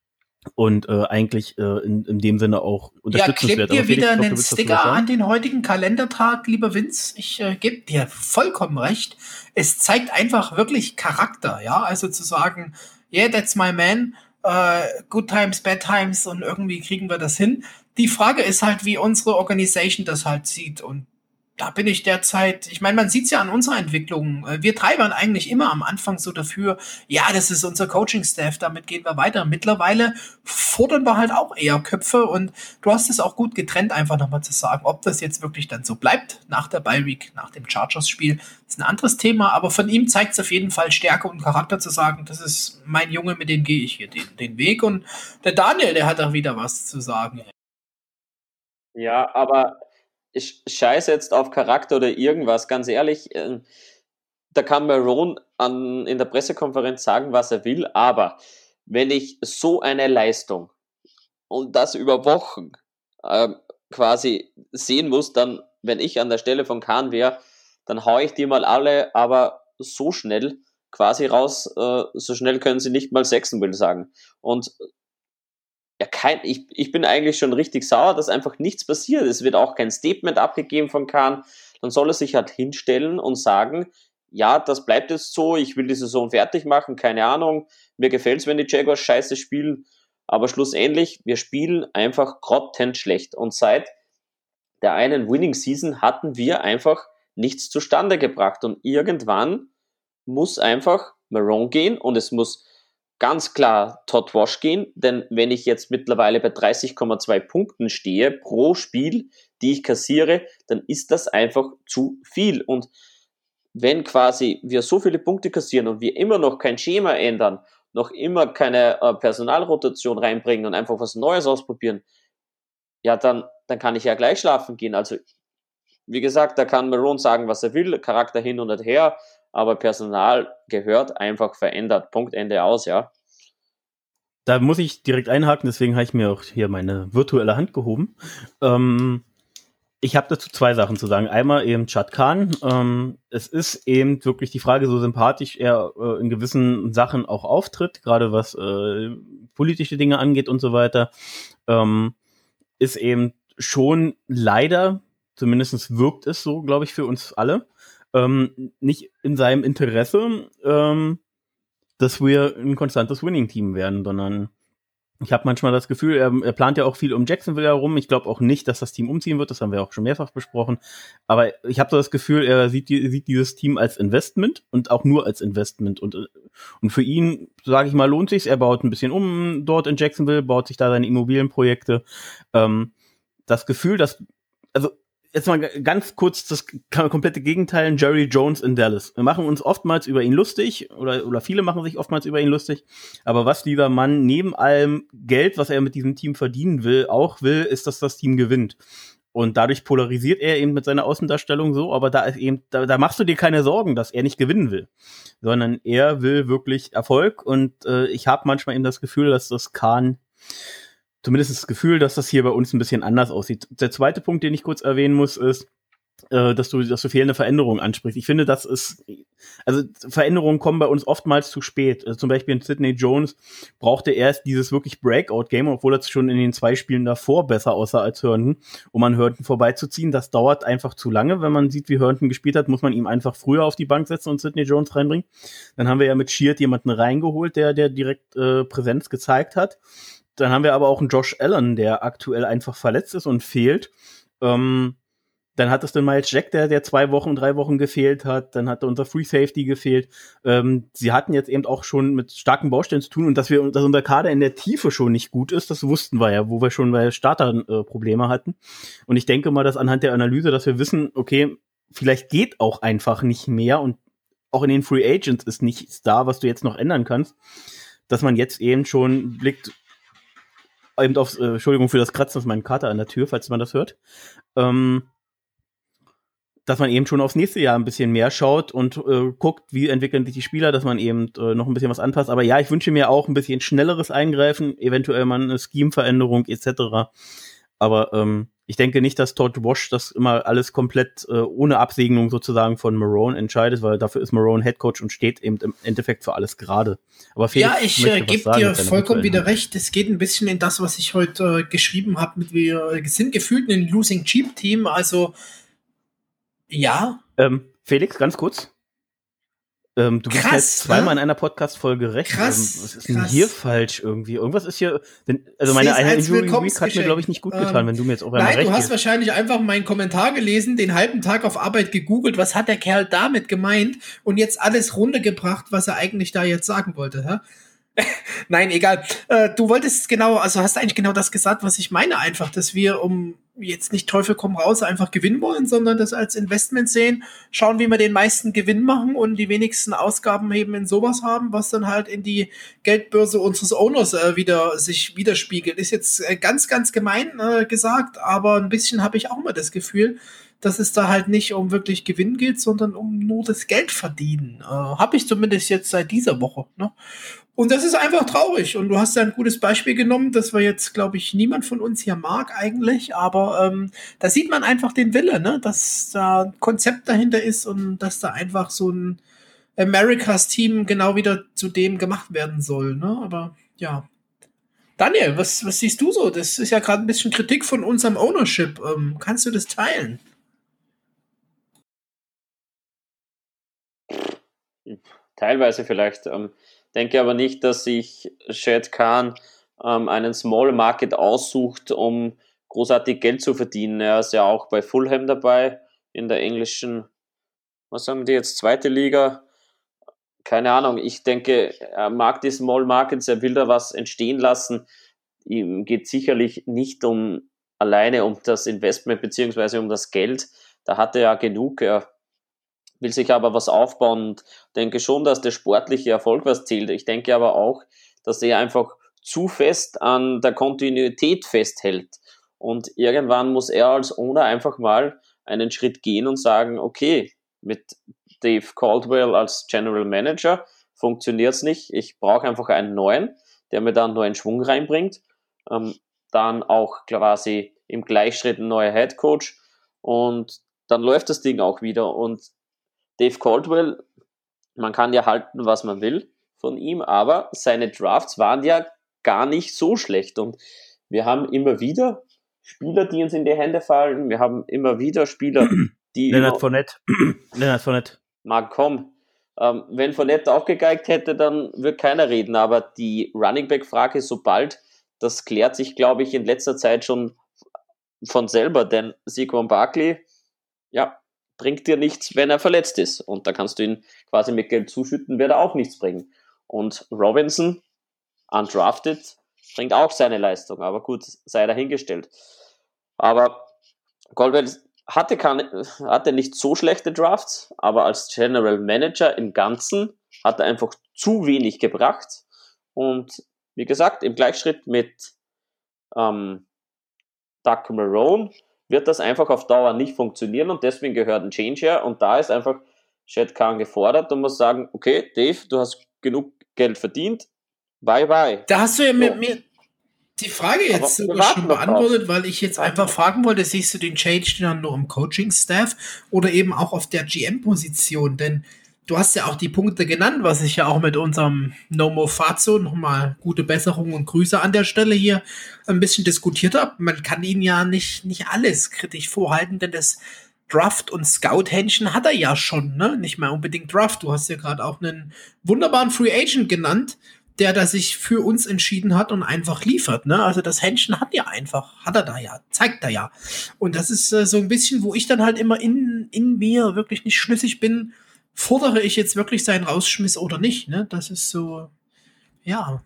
und äh, eigentlich äh, in, in dem Sinne auch unterstützenswert. Ja, klebt dir wieder einen Sticker an den heutigen Kalendertag, lieber Vince. Ich äh, gebe dir vollkommen recht. Es zeigt einfach wirklich Charakter, ja, also zu sagen, yeah, that's my man, uh, good times, bad times und irgendwie kriegen wir das hin. Die Frage ist halt, wie unsere Organisation das halt sieht und da bin ich derzeit, ich meine, man sieht es ja an unserer Entwicklung. Äh, wir treibern eigentlich immer am Anfang so dafür, ja, das ist unser Coaching-Staff, damit gehen wir weiter. Mittlerweile fordern wir halt auch eher Köpfe und du hast es auch gut getrennt, einfach nochmal zu sagen, ob das jetzt wirklich dann so bleibt nach der Bye-Week, nach dem Chargers-Spiel, ist ein anderes Thema, aber von ihm zeigt es auf jeden Fall Stärke und Charakter zu sagen, das ist mein Junge, mit dem gehe ich hier den, den Weg und der Daniel, der hat auch wieder was zu sagen. Ja, aber scheiße jetzt auf Charakter oder irgendwas, ganz ehrlich. Äh, da kann Maron an, in der Pressekonferenz sagen, was er will, aber wenn ich so eine Leistung und das über Wochen äh, quasi sehen muss, dann, wenn ich an der Stelle von Kahn wäre, dann hau ich die mal alle, aber so schnell quasi raus, äh, so schnell können sie nicht mal sechsen will sagen. Und ja, kein, ich, ich bin eigentlich schon richtig sauer, dass einfach nichts passiert. Es wird auch kein Statement abgegeben von Kahn. Dann soll er sich halt hinstellen und sagen, ja, das bleibt jetzt so, ich will die Saison fertig machen, keine Ahnung. Mir gefällt es, wenn die Jaguars scheiße spielen. Aber schlussendlich, wir spielen einfach grottent schlecht. Und seit der einen Winning Season hatten wir einfach nichts zustande gebracht. Und irgendwann muss einfach Maron gehen und es muss ganz klar Todd Wash gehen, denn wenn ich jetzt mittlerweile bei 30,2 Punkten stehe pro Spiel, die ich kassiere, dann ist das einfach zu viel. Und wenn quasi wir so viele Punkte kassieren und wir immer noch kein Schema ändern, noch immer keine äh, Personalrotation reinbringen und einfach was Neues ausprobieren, ja, dann, dann kann ich ja gleich schlafen gehen. Also, wie gesagt, da kann Maroon sagen, was er will, Charakter hin und her, aber Personal gehört einfach verändert. Punkt, Ende aus, ja. Da muss ich direkt einhaken, deswegen habe ich mir auch hier meine virtuelle Hand gehoben. Ähm, ich habe dazu zwei Sachen zu sagen. Einmal eben Chad Khan. Ähm, es ist eben wirklich die Frage, so sympathisch er äh, in gewissen Sachen auch auftritt, gerade was äh, politische Dinge angeht und so weiter, ähm, ist eben schon leider, zumindest wirkt es so, glaube ich, für uns alle, ähm, nicht in seinem Interesse, ähm, dass wir ein konstantes Winning-Team werden, sondern ich habe manchmal das Gefühl, er, er, plant ja auch viel um Jacksonville herum. Ich glaube auch nicht, dass das Team umziehen wird. Das haben wir auch schon mehrfach besprochen. Aber ich habe so das Gefühl, er sieht, sieht dieses Team als Investment und auch nur als Investment. Und, und für ihn, sage ich mal, lohnt sich's. Er baut ein bisschen um dort in Jacksonville, baut sich da seine Immobilienprojekte. Ähm, das Gefühl, dass, also jetzt mal ganz kurz das komplette Gegenteil, Jerry Jones in Dallas. Wir machen uns oftmals über ihn lustig oder, oder viele machen sich oftmals über ihn lustig. Aber was dieser Mann neben allem Geld, was er mit diesem Team verdienen will, auch will, ist, dass das Team gewinnt. Und dadurch polarisiert er eben mit seiner Außendarstellung so, aber da ist eben, da, da machst du dir keine Sorgen, dass er nicht gewinnen will, sondern er will wirklich Erfolg und äh, ich habe manchmal eben das Gefühl, dass das Kahn zumindest das Gefühl, dass das hier bei uns ein bisschen anders aussieht. Der zweite Punkt, den ich kurz erwähnen muss, ist, äh, dass du, dass du fehlende Veränderungen ansprichst. Ich finde, das ist, also Veränderungen kommen bei uns oftmals zu spät. Also zum Beispiel in Sidney Jones brauchte erst dieses wirklich Breakout-Game, obwohl er schon in den zwei Spielen davor besser aussah als Herndon, um an Herndon vorbeizuziehen. Das dauert einfach zu lange. Wenn man sieht, wie Herndon gespielt hat, muss man ihm einfach früher auf die Bank setzen und Sidney Jones reinbringen. Dann haben wir ja mit Sheard jemanden reingeholt, der, der direkt äh, Präsenz gezeigt hat. Dann haben wir aber auch einen Josh Allen, der aktuell einfach verletzt ist und fehlt. Ähm, dann hat es den Miles Jack, der, der zwei Wochen, drei Wochen gefehlt hat. Dann hatte unser Free Safety gefehlt. Ähm, sie hatten jetzt eben auch schon mit starken Baustellen zu tun und dass wir, dass unser Kader in der Tiefe schon nicht gut ist, das wussten wir ja, wo wir schon bei Starter äh, Probleme hatten. Und ich denke mal, dass anhand der Analyse, dass wir wissen, okay, vielleicht geht auch einfach nicht mehr und auch in den Free Agents ist nichts da, was du jetzt noch ändern kannst, dass man jetzt eben schon blickt, eben auf, äh, Entschuldigung für das Kratzen auf meinem Kater an der Tür, falls man das hört. Ähm, dass man eben schon aufs nächste Jahr ein bisschen mehr schaut und äh, guckt, wie entwickeln sich die Spieler, dass man eben äh, noch ein bisschen was anpasst. Aber ja, ich wünsche mir auch ein bisschen schnelleres Eingreifen, eventuell mal eine Scheme-Veränderung etc. Aber ähm, ich denke nicht, dass Todd Wash das immer alles komplett äh, ohne Absegnung sozusagen von Marone entscheidet, weil dafür ist Marone Headcoach und steht eben im Endeffekt für alles gerade. Aber Felix, ja, ich äh, gebe dir vollkommen wieder recht. Es geht ein bisschen in das, was ich heute äh, geschrieben habe. Mit wir sind gefühlt ein Losing Cheap Team. Also ja. Ähm, Felix, ganz kurz. Ähm, du bist jetzt zweimal ne? in einer Podcast-Folge recht. Krass, ähm, was ist denn krass. hier falsch irgendwie? Irgendwas ist hier. Denn, also meine eine Injury Week hat mir, glaube ich, nicht gut getan, ähm, wenn du mir jetzt auch einmal Nein, recht du hast gibst. wahrscheinlich einfach meinen Kommentar gelesen, den halben Tag auf Arbeit gegoogelt, was hat der Kerl damit gemeint und jetzt alles runtergebracht, was er eigentlich da jetzt sagen wollte. Hä? [LAUGHS] Nein, egal. Äh, du wolltest genau, also hast eigentlich genau das gesagt, was ich meine, einfach, dass wir um jetzt nicht Teufel komm raus einfach gewinnen wollen, sondern das als Investment sehen, schauen, wie wir den meisten Gewinn machen und die wenigsten Ausgaben eben in sowas haben, was dann halt in die Geldbörse unseres Owners äh, wieder sich widerspiegelt. Ist jetzt äh, ganz, ganz gemein äh, gesagt, aber ein bisschen habe ich auch mal das Gefühl, dass es da halt nicht um wirklich Gewinn geht, sondern um nur das Geld verdienen. Äh, habe ich zumindest jetzt seit dieser Woche. Ne? Und das ist einfach traurig. Und du hast ja ein gutes Beispiel genommen, das wir jetzt, glaube ich, niemand von uns hier mag eigentlich. Aber ähm, da sieht man einfach den Wille, ne? dass da ein Konzept dahinter ist und dass da einfach so ein Americas Team genau wieder zu dem gemacht werden soll. Ne? Aber ja. Daniel, was, was siehst du so? Das ist ja gerade ein bisschen Kritik von unserem Ownership. Ähm, kannst du das teilen? Teilweise vielleicht. Ähm, denke aber nicht, dass sich Shad Khan ähm, einen Small Market aussucht, um großartig Geld zu verdienen. Er ist ja auch bei Fulham dabei in der englischen, was sagen die jetzt, zweite Liga. Keine Ahnung, ich denke, er mag die Small Markets, er will da was entstehen lassen. Ihm geht sicherlich nicht um alleine um das Investment beziehungsweise um das Geld. Da hat er ja genug. Er will sich aber was aufbauen und denke schon, dass der sportliche Erfolg was zählt. Ich denke aber auch, dass er einfach zu fest an der Kontinuität festhält. Und irgendwann muss er als Owner einfach mal einen Schritt gehen und sagen, okay, mit Dave Caldwell als General Manager funktioniert es nicht. Ich brauche einfach einen neuen, der mir da einen neuen Schwung reinbringt. Ähm, dann auch quasi im Gleichschritt ein neuer Head Coach und dann läuft das Ding auch wieder. Und Dave Caldwell, man kann ja halten, was man will von ihm, aber seine Drafts waren ja gar nicht so schlecht und wir haben immer wieder Spieler, die uns in die Hände fallen. Wir haben immer wieder Spieler, [CLEARS THROAT] die. Leonard Fournette. [CLEARS THROAT] Leonard Fournette. Mag kommen. Ähm, wenn Fournette aufgegeigt hätte, dann würde keiner reden. Aber die Running Back Frage, sobald, das klärt sich, glaube ich, in letzter Zeit schon von selber. Denn Saquon Barkley, ja, bringt dir nichts, wenn er verletzt ist. Und da kannst du ihn quasi mit Geld zuschütten, wird er auch nichts bringen. Und Robinson, undrafted, bringt auch seine Leistung. Aber gut, sei dahingestellt. Aber Goldwell hatte, keine, hatte nicht so schlechte Drafts, aber als General Manager im Ganzen hat er einfach zu wenig gebracht. Und wie gesagt, im Gleichschritt mit ähm, Doug Marone wird das einfach auf Dauer nicht funktionieren und deswegen gehört ein Change her und da ist einfach Shad Khan gefordert und muss sagen, okay, Dave, du hast genug Geld verdient, bye bye. Da hast du ja so. mit mir die Frage jetzt schon beantwortet, weil ich jetzt einfach fragen wollte, siehst du den Change dann nur im Coaching-Staff oder eben auch auf der GM-Position? Denn du hast ja auch die Punkte genannt, was ich ja auch mit unserem No More Fazo nochmal gute Besserung und Grüße an der Stelle hier ein bisschen diskutiert habe. Man kann ihn ja nicht, nicht alles kritisch vorhalten, denn das Draft- und Scout-Händchen hat er ja schon, ne? Nicht mehr unbedingt Draft. Du hast ja gerade auch einen wunderbaren Free Agent genannt, der da sich für uns entschieden hat und einfach liefert, ne? Also das Händchen hat ja einfach, hat er da ja, zeigt er ja. Und das ist äh, so ein bisschen, wo ich dann halt immer in, in mir wirklich nicht schlüssig bin, fordere ich jetzt wirklich seinen Rausschmiss oder nicht? Ne? Das ist so, ja.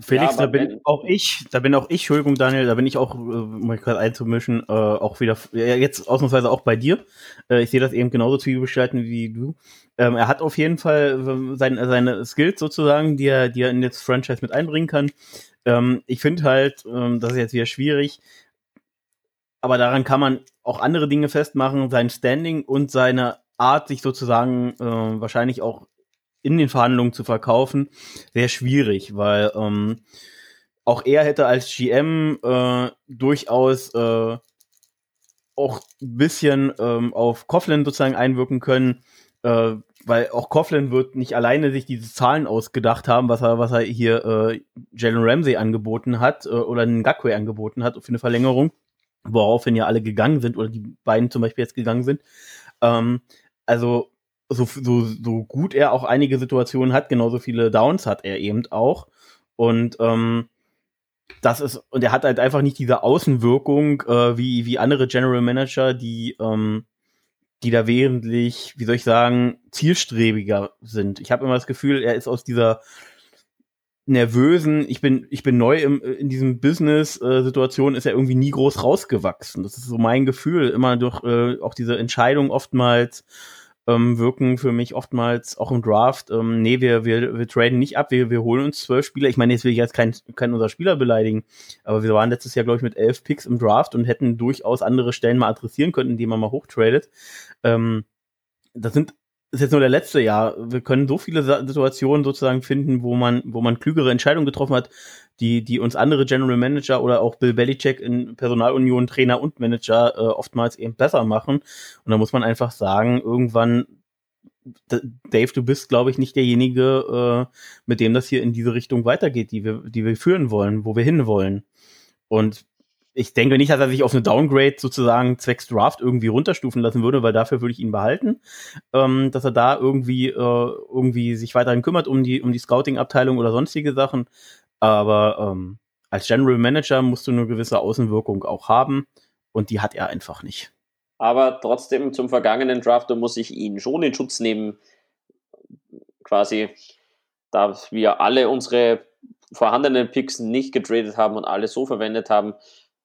Felix, ja, da bin auch ich, da bin auch ich, Entschuldigung, Daniel, da bin ich auch, äh, um mich gerade einzumischen, äh, auch wieder, ja, jetzt ausnahmsweise auch bei dir. Äh, ich sehe das eben genauso zwiebelgestalten wie du. Ähm, er hat auf jeden Fall äh, seine, seine Skills sozusagen, die er, die er in das Franchise mit einbringen kann. Ähm, ich finde halt, ähm, das ist jetzt wieder schwierig, aber daran kann man auch andere Dinge festmachen, sein Standing und seine Art, sich sozusagen äh, wahrscheinlich auch in den Verhandlungen zu verkaufen, sehr schwierig, weil ähm, auch er hätte als GM äh, durchaus äh, auch ein bisschen ähm, auf Coughlin sozusagen einwirken können, äh, weil auch Coughlin wird nicht alleine sich diese Zahlen ausgedacht haben, was er, was er hier äh, Jalen Ramsey angeboten hat äh, oder Ngakwe angeboten hat für eine Verlängerung, woraufhin ja alle gegangen sind oder die beiden zum Beispiel jetzt gegangen sind. Ähm, also so, so, so gut er auch einige Situationen hat, genauso viele Downs hat er eben auch. Und ähm, das ist, und er hat halt einfach nicht diese Außenwirkung äh, wie, wie andere General Manager, die, ähm, die da wesentlich, wie soll ich sagen, zielstrebiger sind. Ich habe immer das Gefühl, er ist aus dieser nervösen, ich bin, ich bin neu im, in diesem Business-Situation, äh, ist er irgendwie nie groß rausgewachsen. Das ist so mein Gefühl, immer durch äh, auch diese Entscheidung oftmals ähm, wirken für mich oftmals auch im Draft, ähm, nee, wir, wir, wir traden nicht ab, wir, wir holen uns zwölf Spieler. Ich meine, jetzt will ich jetzt keinen kein unserer Spieler beleidigen, aber wir waren letztes Jahr, glaube ich, mit elf Picks im Draft und hätten durchaus andere Stellen mal adressieren können, indem man mal hochtradet. Ähm, das sind ist jetzt nur der letzte Jahr. Wir können so viele Situationen sozusagen finden, wo man, wo man klügere Entscheidungen getroffen hat, die, die uns andere General Manager oder auch Bill Belichick in Personalunion, Trainer und Manager äh, oftmals eben besser machen. Und da muss man einfach sagen, irgendwann, Dave, du bist, glaube ich, nicht derjenige, äh, mit dem das hier in diese Richtung weitergeht, die wir, die wir führen wollen, wo wir hinwollen. Und ich denke nicht, dass er sich auf eine Downgrade sozusagen zwecks Draft irgendwie runterstufen lassen würde, weil dafür würde ich ihn behalten, ähm, dass er da irgendwie äh, irgendwie sich weiterhin kümmert um die um die Scouting-Abteilung oder sonstige Sachen. Aber ähm, als General Manager musst du eine gewisse Außenwirkung auch haben und die hat er einfach nicht. Aber trotzdem zum vergangenen Draft, muss ich ihn schon in Schutz nehmen, quasi, da wir alle unsere vorhandenen Picks nicht getradet haben und alle so verwendet haben,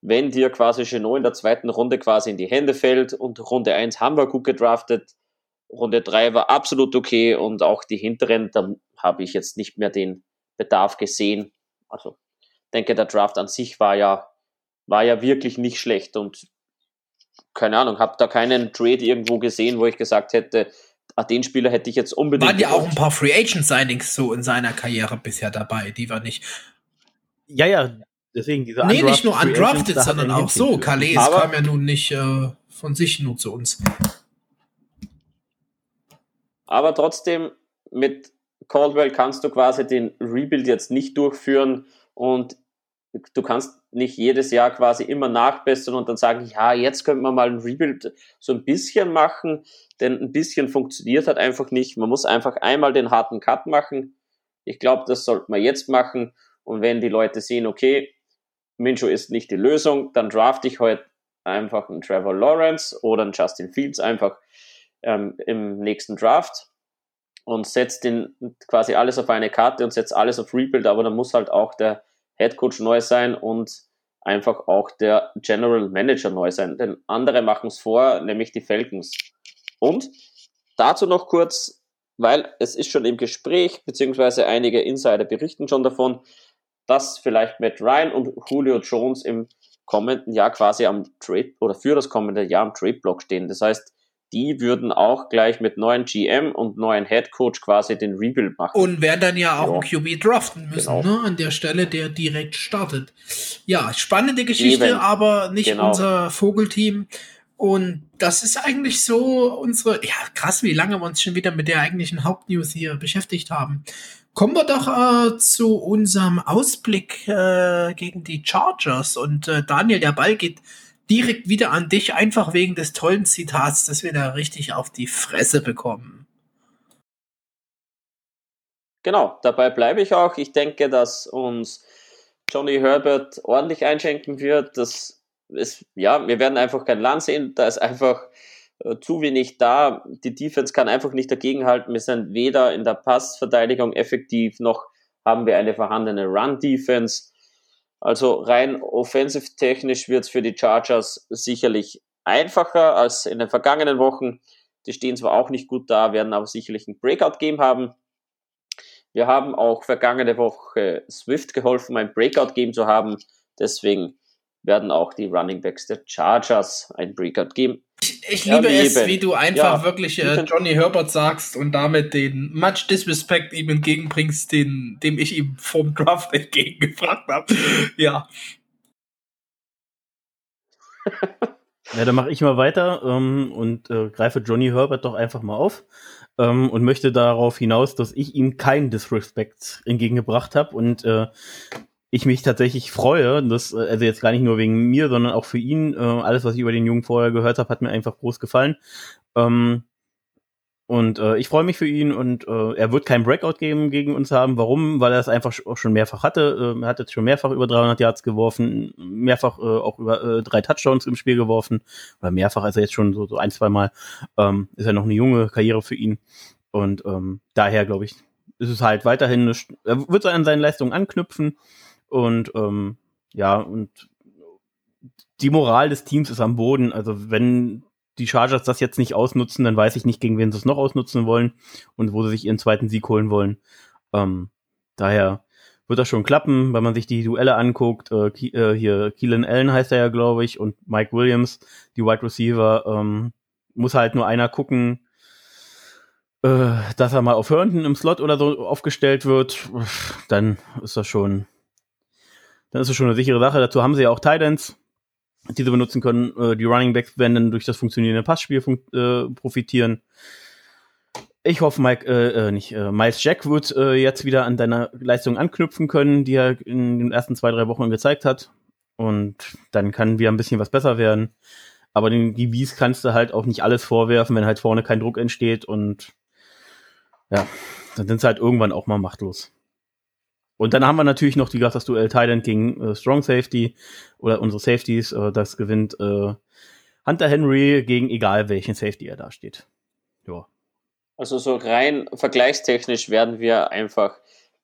wenn dir quasi Genot in der zweiten Runde quasi in die Hände fällt und Runde 1 haben wir gut gedraftet, Runde 3 war absolut okay und auch die hinteren, da habe ich jetzt nicht mehr den Bedarf gesehen, also denke, der Draft an sich war ja, war ja wirklich nicht schlecht und keine Ahnung, habe da keinen Trade irgendwo gesehen, wo ich gesagt hätte, ah, den Spieler hätte ich jetzt unbedingt. Waren ja auch ein paar Free Agent Signings so in seiner Karriere bisher dabei, die war nicht. Ja, ja, deswegen diese Nee, nicht nur undrafted, sondern auch so. Calais kam ja nun nicht äh, von sich nur zu uns. Aber trotzdem, mit Caldwell kannst du quasi den Rebuild jetzt nicht durchführen und du kannst nicht jedes Jahr quasi immer nachbessern und dann sagen, ja, jetzt könnte man mal ein Rebuild so ein bisschen machen, denn ein bisschen funktioniert halt einfach nicht. Man muss einfach einmal den harten Cut machen. Ich glaube, das sollte man jetzt machen. Und wenn die Leute sehen, okay, Minshew ist nicht die Lösung, dann draft ich heute einfach einen Trevor Lawrence oder einen Justin Fields einfach ähm, im nächsten Draft und setzt den quasi alles auf eine Karte und setzt alles auf Rebuild, aber dann muss halt auch der Head Coach neu sein und einfach auch der General Manager neu sein. Denn andere machen es vor, nämlich die Falcons. Und dazu noch kurz, weil es ist schon im Gespräch, beziehungsweise einige Insider berichten schon davon, dass vielleicht Matt Ryan und Julio Jones im kommenden Jahr quasi am Trade oder für das kommende Jahr am Trade Block stehen. Das heißt, die würden auch gleich mit neuen GM und neuen Head Coach quasi den Rebuild machen. Und werden dann ja auch ja. einen QB draften müssen, genau. ne? An der Stelle, der direkt startet. Ja, spannende Geschichte, Eben. aber nicht genau. unser Vogelteam. Und das ist eigentlich so unsere, ja, krass, wie lange wir uns schon wieder mit der eigentlichen Hauptnews hier beschäftigt haben. Kommen wir doch äh, zu unserem Ausblick äh, gegen die Chargers. Und äh, Daniel, der Ball geht direkt wieder an dich, einfach wegen des tollen Zitats, dass wir da richtig auf die Fresse bekommen. Genau, dabei bleibe ich auch. Ich denke, dass uns Johnny Herbert ordentlich einschenken wird. Das ist, ja, wir werden einfach kein Land sehen. Da ist einfach äh, zu wenig da. Die Defense kann einfach nicht dagegenhalten. Wir sind weder in der Passverteidigung effektiv, noch haben wir eine vorhandene Run-Defense. Also rein offensiv-technisch wird es für die Chargers sicherlich einfacher als in den vergangenen Wochen. Die stehen zwar auch nicht gut da, werden aber sicherlich ein Breakout-Game haben. Wir haben auch vergangene Woche Swift geholfen, ein Breakout-Game zu haben. Deswegen werden auch die Running Backs der Chargers ein Breakout geben. Ich, ich liebe erleben. es, wie du einfach ja, wirklich äh, Johnny Herbert sagst und damit den much Disrespect ihm entgegenbringst, den, dem ich ihm vom Draft [LAUGHS] entgegengefragt habe. ja. Ja, dann mache ich mal weiter ähm, und äh, greife Johnny Herbert doch einfach mal auf ähm, und möchte darauf hinaus, dass ich ihm keinen Disrespect entgegengebracht habe und äh, ich mich tatsächlich freue, dass, äh, also jetzt gar nicht nur wegen mir, sondern auch für ihn, äh, alles, was ich über den Jungen vorher gehört habe, hat mir einfach groß gefallen. Ähm, Und äh, ich freue mich für ihn und äh, er wird keinen Breakout geben gegen uns haben. Warum? Weil er es einfach auch schon mehrfach hatte. Äh, er hat jetzt schon mehrfach über 300 Yards geworfen, mehrfach äh, auch über äh, drei Touchdowns im Spiel geworfen. Oder mehrfach, also jetzt schon so, so ein, zwei Mal. Ähm, ist ja noch eine junge Karriere für ihn. Und ähm, daher, glaube ich, ist es halt weiterhin, eine, er wird an seinen Leistungen anknüpfen. Und ähm, ja, und die Moral des Teams ist am Boden. Also wenn die Chargers das jetzt nicht ausnutzen, dann weiß ich nicht, gegen wen sie es noch ausnutzen wollen und wo sie sich ihren zweiten Sieg holen wollen. Ähm, daher wird das schon klappen, wenn man sich die Duelle anguckt. Äh, äh, hier Keelan Allen heißt er ja, glaube ich, und Mike Williams, die Wide Receiver. Ähm, muss halt nur einer gucken, äh, dass er mal auf Herndon im Slot oder so aufgestellt wird. Dann ist das schon, dann ist das schon eine sichere Sache. Dazu haben sie ja auch Titans die sie benutzen können. Äh, die Running Backs werden dann durch das funktionierende Passspiel äh, profitieren. Ich hoffe, Mike, äh, äh, nicht, äh, Miles Jack wird äh, jetzt wieder an deiner Leistung anknüpfen können, die er in den ersten zwei, drei Wochen gezeigt hat. Und dann kann wieder ein bisschen was besser werden. Aber den DBs kannst du halt auch nicht alles vorwerfen, wenn halt vorne kein Druck entsteht und ja, dann sind sie halt irgendwann auch mal machtlos. Und dann haben wir natürlich noch die das Duell Thailand gegen äh, Strong Safety oder unsere Safeties. Äh, das gewinnt äh, Hunter Henry gegen egal welchen Safety er da steht. Ja. Also so rein vergleichstechnisch werden wir einfach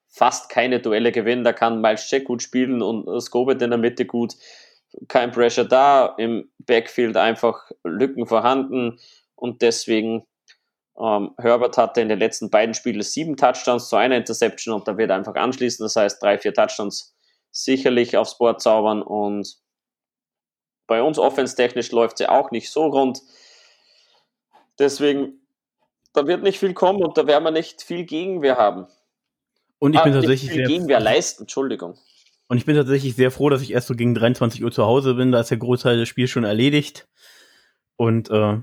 fast keine Duelle gewinnen. Da kann Miles Jack gut spielen und äh, Scobet in der Mitte gut. Kein Pressure da, im Backfield einfach Lücken vorhanden und deswegen ähm, Herbert hatte in den letzten beiden Spielen sieben Touchdowns zu einer Interception und da wird er einfach anschließen. Das heißt, drei, vier Touchdowns sicherlich aufs Board zaubern und bei uns offense-technisch läuft sie auch nicht so rund. Deswegen, da wird nicht viel kommen und da werden wir nicht viel Gegenwehr haben. Und ich bin ah, tatsächlich viel Gegenwehr leisten, Entschuldigung. Und ich bin tatsächlich sehr froh, dass ich erst so gegen 23 Uhr zu Hause bin. Da ist der Großteil des Spiels schon erledigt. Und äh,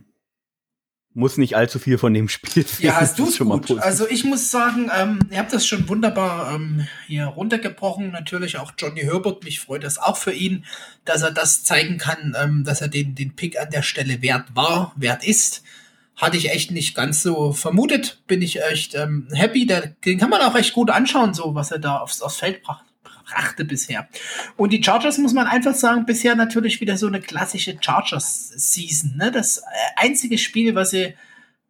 muss nicht allzu viel von dem Spiel. Ja, hast du schon gut. Mal also ich muss sagen, ähm, ihr habt das schon wunderbar ähm, hier runtergebrochen. Natürlich auch Johnny Herbert. Mich freut das auch für ihn, dass er das zeigen kann, ähm, dass er den, den Pick an der Stelle wert war, wert ist. Hatte ich echt nicht ganz so vermutet. Bin ich echt ähm, happy. Den kann man auch echt gut anschauen, so was er da aufs, aufs Feld brachte brachte bisher. Und die Chargers muss man einfach sagen, bisher natürlich wieder so eine klassische Chargers-Season. Ne? Das äh, einzige Spiel, was sie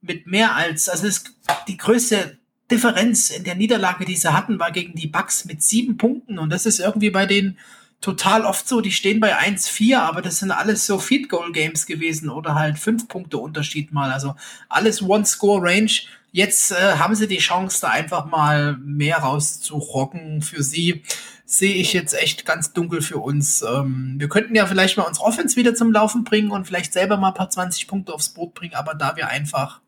mit mehr als, also das, die größte Differenz in der Niederlage, die sie hatten, war gegen die Bucks mit sieben Punkten. Und das ist irgendwie bei denen total oft so, die stehen bei 1-4, aber das sind alles so Feed Goal Games gewesen oder halt fünf Punkte Unterschied mal. Also alles One-Score-Range. Jetzt äh, haben sie die Chance, da einfach mal mehr rauszurocken für sie sehe ich jetzt echt ganz dunkel für uns. Ähm, wir könnten ja vielleicht mal unsere Offense wieder zum Laufen bringen und vielleicht selber mal ein paar 20 Punkte aufs Boot bringen, aber da wir einfach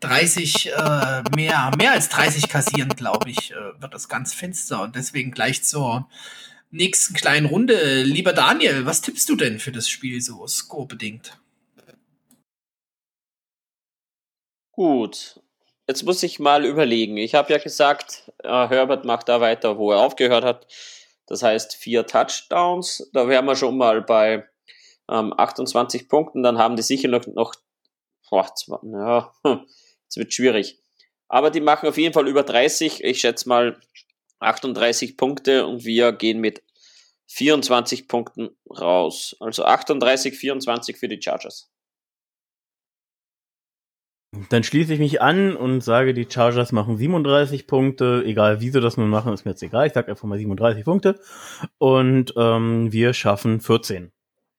30 äh, mehr, mehr als 30 kassieren, glaube ich, äh, wird das ganz finster und deswegen gleich zur nächsten kleinen Runde. Lieber Daniel, was tippst du denn für das Spiel so score-bedingt? Gut, Jetzt muss ich mal überlegen. Ich habe ja gesagt, äh, Herbert macht da weiter, wo er aufgehört hat. Das heißt vier Touchdowns. Da wären wir schon mal bei ähm, 28 Punkten. Dann haben die sicher noch, noch boah, zwar, ja, [LAUGHS] jetzt wird schwierig. Aber die machen auf jeden Fall über 30. Ich schätze mal 38 Punkte und wir gehen mit 24 Punkten raus. Also 38, 24 für die Chargers. Dann schließe ich mich an und sage, die Chargers machen 37 Punkte. Egal wie sie das nun machen, ist mir jetzt egal. Ich sage einfach mal 37 Punkte. Und ähm, wir schaffen 14.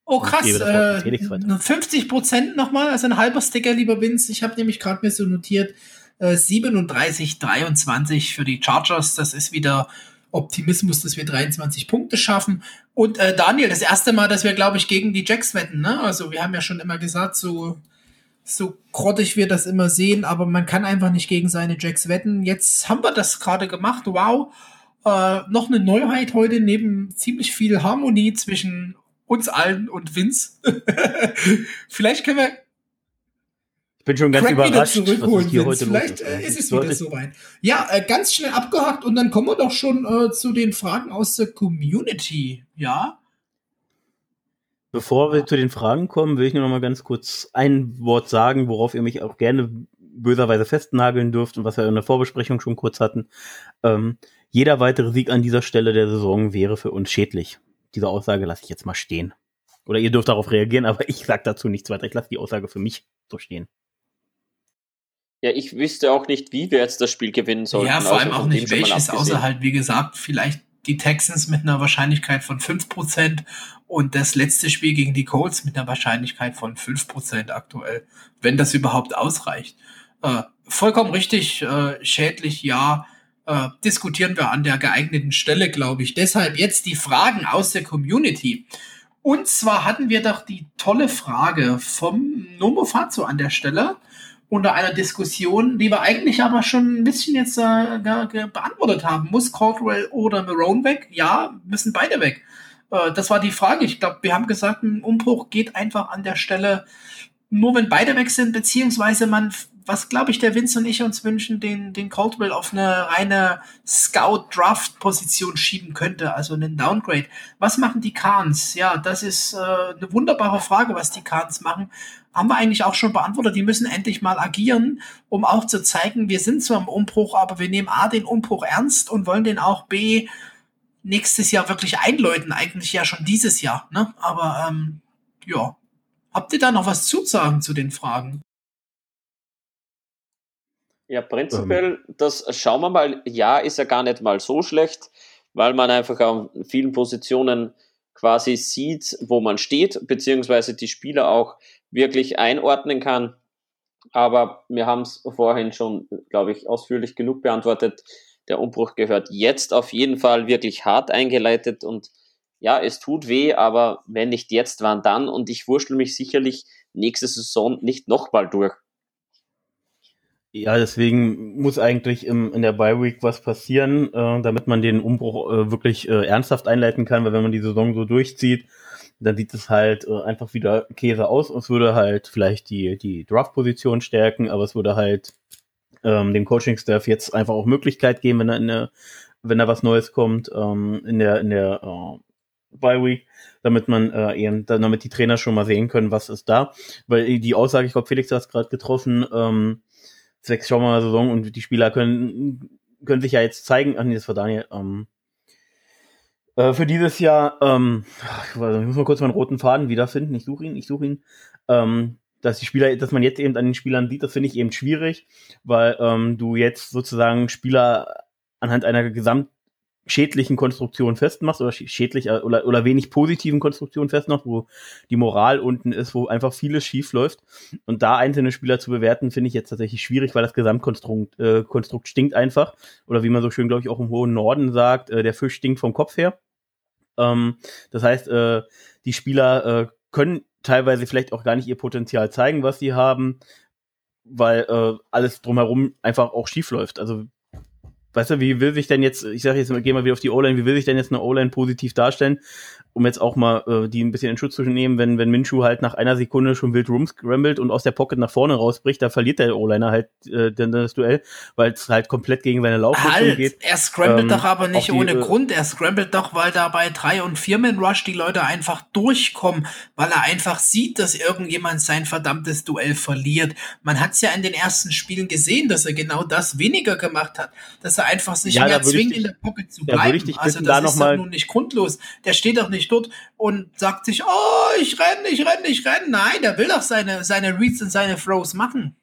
Oh krass, äh, 50 Prozent nochmal, also ein halber Sticker, lieber Vince. Ich habe nämlich gerade mir so notiert, äh, 37, 23 für die Chargers. Das ist wieder Optimismus, dass wir 23 Punkte schaffen. Und äh, Daniel, das erste Mal, dass wir, glaube ich, gegen die Jacks wetten. Ne? Also wir haben ja schon immer gesagt, so so grottig wir das immer sehen, aber man kann einfach nicht gegen seine Jacks wetten. Jetzt haben wir das gerade gemacht. Wow. Äh, noch eine Neuheit heute neben ziemlich viel Harmonie zwischen uns allen und Vince. [LAUGHS] Vielleicht können wir. Ich bin schon ganz Craig überrascht, was hier heute Vielleicht äh, ist es wieder soweit. Ja, äh, ganz schnell abgehakt und dann kommen wir doch schon äh, zu den Fragen aus der Community. Ja. Bevor wir zu den Fragen kommen, will ich nur noch mal ganz kurz ein Wort sagen, worauf ihr mich auch gerne böserweise festnageln dürfte, was wir in der Vorbesprechung schon kurz hatten. Ähm, jeder weitere Sieg an dieser Stelle der Saison wäre für uns schädlich. Diese Aussage lasse ich jetzt mal stehen. Oder ihr dürft darauf reagieren, aber ich sage dazu nichts weiter. Ich lasse die Aussage für mich so stehen. Ja, ich wüsste auch nicht, wie wir jetzt das Spiel gewinnen sollten. Ja, vor allem auch nicht welches, außer halt, wie gesagt, vielleicht die Texans mit einer Wahrscheinlichkeit von 5% und das letzte Spiel gegen die Colts mit einer Wahrscheinlichkeit von 5% aktuell, wenn das überhaupt ausreicht. Äh, vollkommen richtig, äh, schädlich, ja, äh, diskutieren wir an der geeigneten Stelle, glaube ich. Deshalb jetzt die Fragen aus der Community. Und zwar hatten wir doch die tolle Frage vom Nomo Fazio an der Stelle unter einer Diskussion, die wir eigentlich aber schon ein bisschen jetzt äh, beantwortet haben. Muss Caldwell oder Marone weg? Ja, müssen beide weg. Äh, das war die Frage. Ich glaube, wir haben gesagt, ein Umbruch geht einfach an der Stelle nur, wenn beide weg sind, beziehungsweise man was glaube ich der Vince und ich uns wünschen, den, den Caldwell auf eine reine Scout-Draft-Position schieben könnte, also einen Downgrade. Was machen die Khans? Ja, das ist äh, eine wunderbare Frage, was die Khans machen. Haben wir eigentlich auch schon beantwortet. Die müssen endlich mal agieren, um auch zu zeigen, wir sind zwar im Umbruch, aber wir nehmen A, den Umbruch ernst und wollen den auch B, nächstes Jahr wirklich einläuten. Eigentlich ja schon dieses Jahr. Ne? Aber ähm, ja, habt ihr da noch was zu sagen zu den Fragen? Ja, prinzipiell, das schauen wir mal. Ja, ist ja gar nicht mal so schlecht, weil man einfach an vielen Positionen quasi sieht, wo man steht, beziehungsweise die Spieler auch wirklich einordnen kann. Aber wir haben es vorhin schon, glaube ich, ausführlich genug beantwortet. Der Umbruch gehört jetzt auf jeden Fall wirklich hart eingeleitet und ja, es tut weh, aber wenn nicht jetzt, wann dann? Und ich wurschtel mich sicherlich nächste Saison nicht nochmal durch. Ja, deswegen muss eigentlich im, in der Bye Week was passieren, äh, damit man den Umbruch äh, wirklich äh, ernsthaft einleiten kann, weil wenn man die Saison so durchzieht, dann sieht es halt äh, einfach wieder Käse aus. Es würde halt vielleicht die, die Draft-Position stärken, aber es würde halt ähm, dem Coaching-Staff jetzt einfach auch Möglichkeit geben, wenn da, in der, wenn da was Neues kommt ähm, in der, in der äh, Bye Week, damit man äh, eben, damit die Trainer schon mal sehen können, was ist da. Weil die Aussage, ich glaube, Felix hat es gerade getroffen, ähm, sechs schauen wir mal Saison und die Spieler können, können sich ja jetzt zeigen. Ach nee, das war Daniel. Ähm, äh, für dieses Jahr, ähm, ich muss mal kurz meinen roten Faden wiederfinden. Ich suche ihn, ich suche ihn. Ähm, dass die Spieler, dass man jetzt eben an den Spielern sieht, das finde ich eben schwierig, weil ähm, du jetzt sozusagen Spieler anhand einer Gesamt schädlichen Konstruktionen festmachst oder schädlich äh, oder, oder wenig positiven Konstruktionen festmachst, wo die Moral unten ist, wo einfach vieles schief läuft. Und da einzelne Spieler zu bewerten, finde ich jetzt tatsächlich schwierig, weil das Gesamtkonstrukt äh, Konstrukt stinkt einfach. Oder wie man so schön, glaube ich, auch im hohen Norden sagt, äh, der Fisch stinkt vom Kopf her. Ähm, das heißt, äh, die Spieler äh, können teilweise vielleicht auch gar nicht ihr Potenzial zeigen, was sie haben, weil äh, alles drumherum einfach auch schief läuft. Also weißt du, wie will sich denn jetzt, ich sage jetzt, gehen wir wieder auf die O-Line, wie will sich denn jetzt eine O-Line positiv darstellen, um jetzt auch mal äh, die ein bisschen in Schutz zu nehmen, wenn, wenn Minshu halt nach einer Sekunde schon wild rumscrambled und aus der Pocket nach vorne rausbricht, da verliert der O-Liner halt äh, dann das Duell, weil es halt komplett gegen seine Laufrichtung halt, geht. Er scrambled ähm, doch aber nicht die, ohne äh, Grund, er scrambled doch, weil da bei drei und vier Man Rush die Leute einfach durchkommen, weil er einfach sieht, dass irgendjemand sein verdammtes Duell verliert. Man hat es ja in den ersten Spielen gesehen, dass er genau das weniger gemacht hat, dass er einfach sich ja, mehr zwingt, dich, in der Pocket zu bleiben. also das da ist doch nun nicht grundlos. Der steht doch nicht dort und sagt sich, oh, ich renne, ich renne, ich renne. Nein, der will doch seine, seine Reads und seine Throws machen.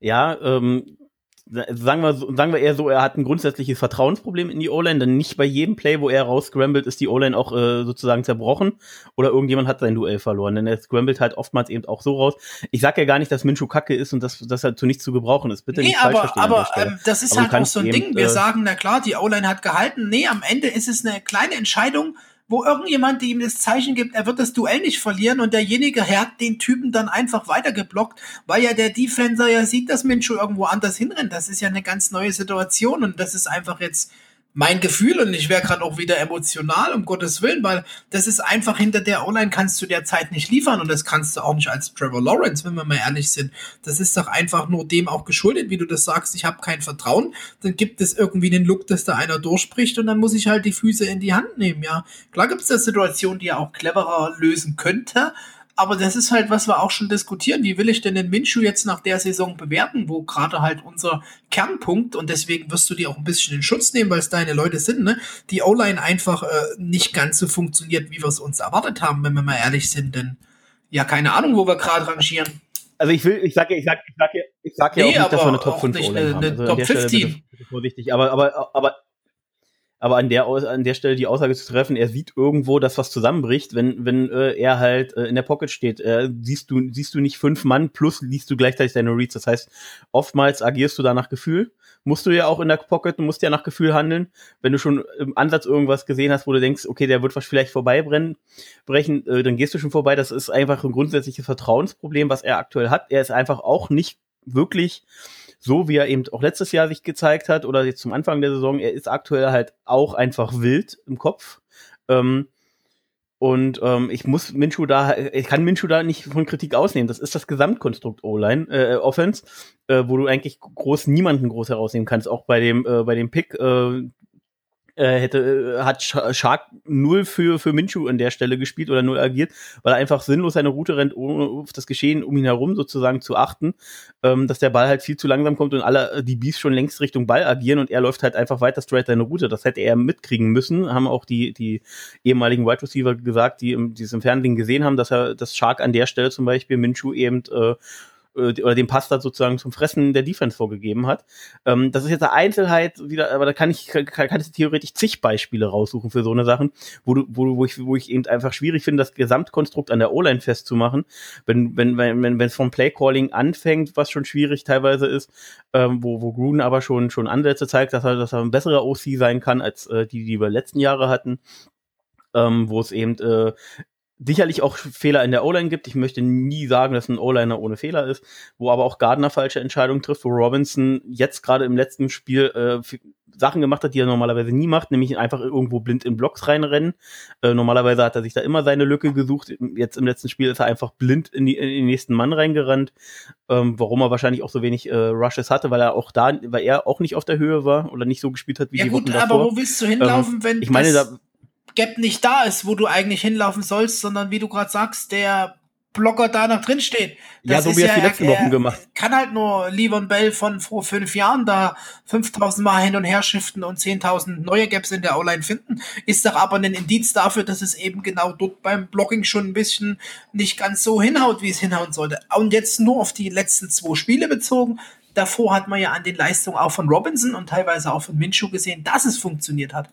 Ja, ähm, sagen wir, sagen wir eher so, er hat ein grundsätzliches Vertrauensproblem in die O-Line, denn nicht bei jedem Play, wo er rausscrambled, ist die O-Line auch äh, sozusagen zerbrochen oder irgendjemand hat sein Duell verloren, denn er scrambled halt oftmals eben auch so raus. Ich sag ja gar nicht, dass Minshu kacke ist und dass, dass er zu nichts zu gebrauchen ist. Bitte nee, nicht aber, falsch verstehen. Aber ähm, das ist aber halt auch so ein eben, Ding. Wir äh, sagen, na klar, die O-Line hat gehalten. Nee, am Ende ist es eine kleine Entscheidung, wo irgendjemand ihm das Zeichen gibt, er wird das Duell nicht verlieren und derjenige hat den Typen dann einfach weitergeblockt, weil ja der Defenser ja sieht, dass Minshew irgendwo anders hinrennt. Das ist ja eine ganz neue Situation und das ist einfach jetzt mein Gefühl und ich wäre gerade auch wieder emotional, um Gottes Willen, weil das ist einfach hinter der Online kannst du der Zeit nicht liefern und das kannst du auch nicht als Trevor Lawrence, wenn wir mal ehrlich sind. Das ist doch einfach nur dem auch geschuldet, wie du das sagst, ich habe kein Vertrauen, dann gibt es irgendwie den Look, dass da einer durchspricht und dann muss ich halt die Füße in die Hand nehmen, ja. Klar gibt es da Situationen, die er auch cleverer lösen könnte, Aber das ist halt, was wir auch schon diskutieren. Wie will ich denn den Minshu jetzt nach der Saison bewerten, wo gerade halt unser Kernpunkt und deswegen wirst du die auch ein bisschen in Schutz nehmen, weil es deine Leute sind, ne? Die O-Line einfach äh, nicht ganz so funktioniert, wie wir es uns erwartet haben, wenn wir mal ehrlich sind. Denn ja, keine Ahnung, wo wir gerade rangieren. Also ich will, ich sage, ich sage, ich sage, ich sage ja nee, auch nicht, dass wir eine Top 5 O-Line haben. Also Top 15. Vorsichtig, aber, aber, aber aber an der, an der Stelle die Aussage zu treffen, er sieht irgendwo, dass was zusammenbricht, wenn, wenn äh, er halt äh, in der Pocket steht. Äh, siehst, du, siehst du nicht fünf Mann plus liest du gleichzeitig deine Reads. Das heißt, oftmals agierst du da nach Gefühl. Musst du ja auch in der Pocket, musst ja nach Gefühl handeln. Wenn du schon im Ansatz irgendwas gesehen hast, wo du denkst, okay, der wird was vielleicht vorbeibrennen, brechen, äh, dann gehst du schon vorbei. Das ist einfach ein grundsätzliches Vertrauensproblem, was er aktuell hat. Er ist einfach auch nicht wirklich so wie er eben auch letztes Jahr sich gezeigt hat oder jetzt zum Anfang der Saison, er ist aktuell halt auch einfach wild im Kopf. Ähm, und ähm, ich muss Minshu da, ich kann Minshu da nicht von Kritik ausnehmen. Das ist das Gesamtkonstrukt O-Line, äh, Offense, äh, wo du eigentlich groß niemanden groß herausnehmen kannst. Auch bei dem, äh, bei dem Pick, äh, äh, hätte, äh, hat Shark null für, für Minshu an der Stelle gespielt oder null agiert, weil er einfach sinnlos seine Route rennt, ohne auf das Geschehen um ihn herum sozusagen zu achten, ähm, dass der Ball halt viel zu langsam kommt und alle äh, die Bees schon längst Richtung Ball agieren und er läuft halt einfach weiter straight seine Route. Das hätte er mitkriegen müssen, haben auch die, die ehemaligen Wide Receiver gesagt, die, im, die es gesehen haben, dass er, dass Shark an der Stelle zum Beispiel Minshu eben äh, äh, oder den Pass da sozusagen zum Fressen der Defense vorgegeben hat. Ähm, das ist jetzt eine Einzelheit wieder, aber da kann ich, kann, kann ich theoretisch zig Beispiele raussuchen für so eine Sachen, wo du, wo, wo ich, wo ich eben einfach schwierig finde, das Gesamtkonstrukt an der O-Line festzumachen. Wenn, wenn, wenn, wenn es vom Playcalling anfängt, was schon schwierig teilweise ist, ähm, wo, wo Gruden aber schon, schon Ansätze zeigt, dass er, dass er ein besserer OC sein kann als äh, die, die wir letzten Jahre hatten. Ähm, wo es eben äh, sicherlich auch Fehler in der O-Line gibt. Ich möchte nie sagen, dass ein O-Liner ohne Fehler ist, wo aber auch Gardner falsche Entscheidungen trifft, wo Robinson jetzt gerade im letzten Spiel äh, Sachen gemacht hat, die er normalerweise nie macht, nämlich einfach irgendwo blind in Blocks reinrennen. Äh, normalerweise hat er sich da immer seine Lücke gesucht. Jetzt im letzten Spiel ist er einfach blind in, die, in den nächsten Mann reingerannt, ähm, warum er wahrscheinlich auch so wenig äh, Rushes hatte, weil er auch da, weil er auch nicht auf der Höhe war oder nicht so gespielt hat wie ja, die gut, Wochen davor. aber wo willst du hinlaufen, ähm, wenn ich meine, da, Gap nicht da ist, wo du eigentlich hinlaufen sollst, sondern wie du gerade sagst, der Blocker da noch drin steht. Das ja, so wie er ja, die letzten Wochen gemacht. Kann halt nur Livon Bell von vor fünf Jahren da 5000 Mal hin und her shiften und 10.000 neue Gaps in der O-Line finden. Ist doch aber ein Indiz dafür, dass es eben genau dort beim Blocking schon ein bisschen nicht ganz so hinhaut, wie es hinhauen sollte. Und jetzt nur auf die letzten zwei Spiele bezogen. Davor hat man ja an den Leistungen auch von Robinson und teilweise auch von Minshew gesehen, dass es funktioniert hat.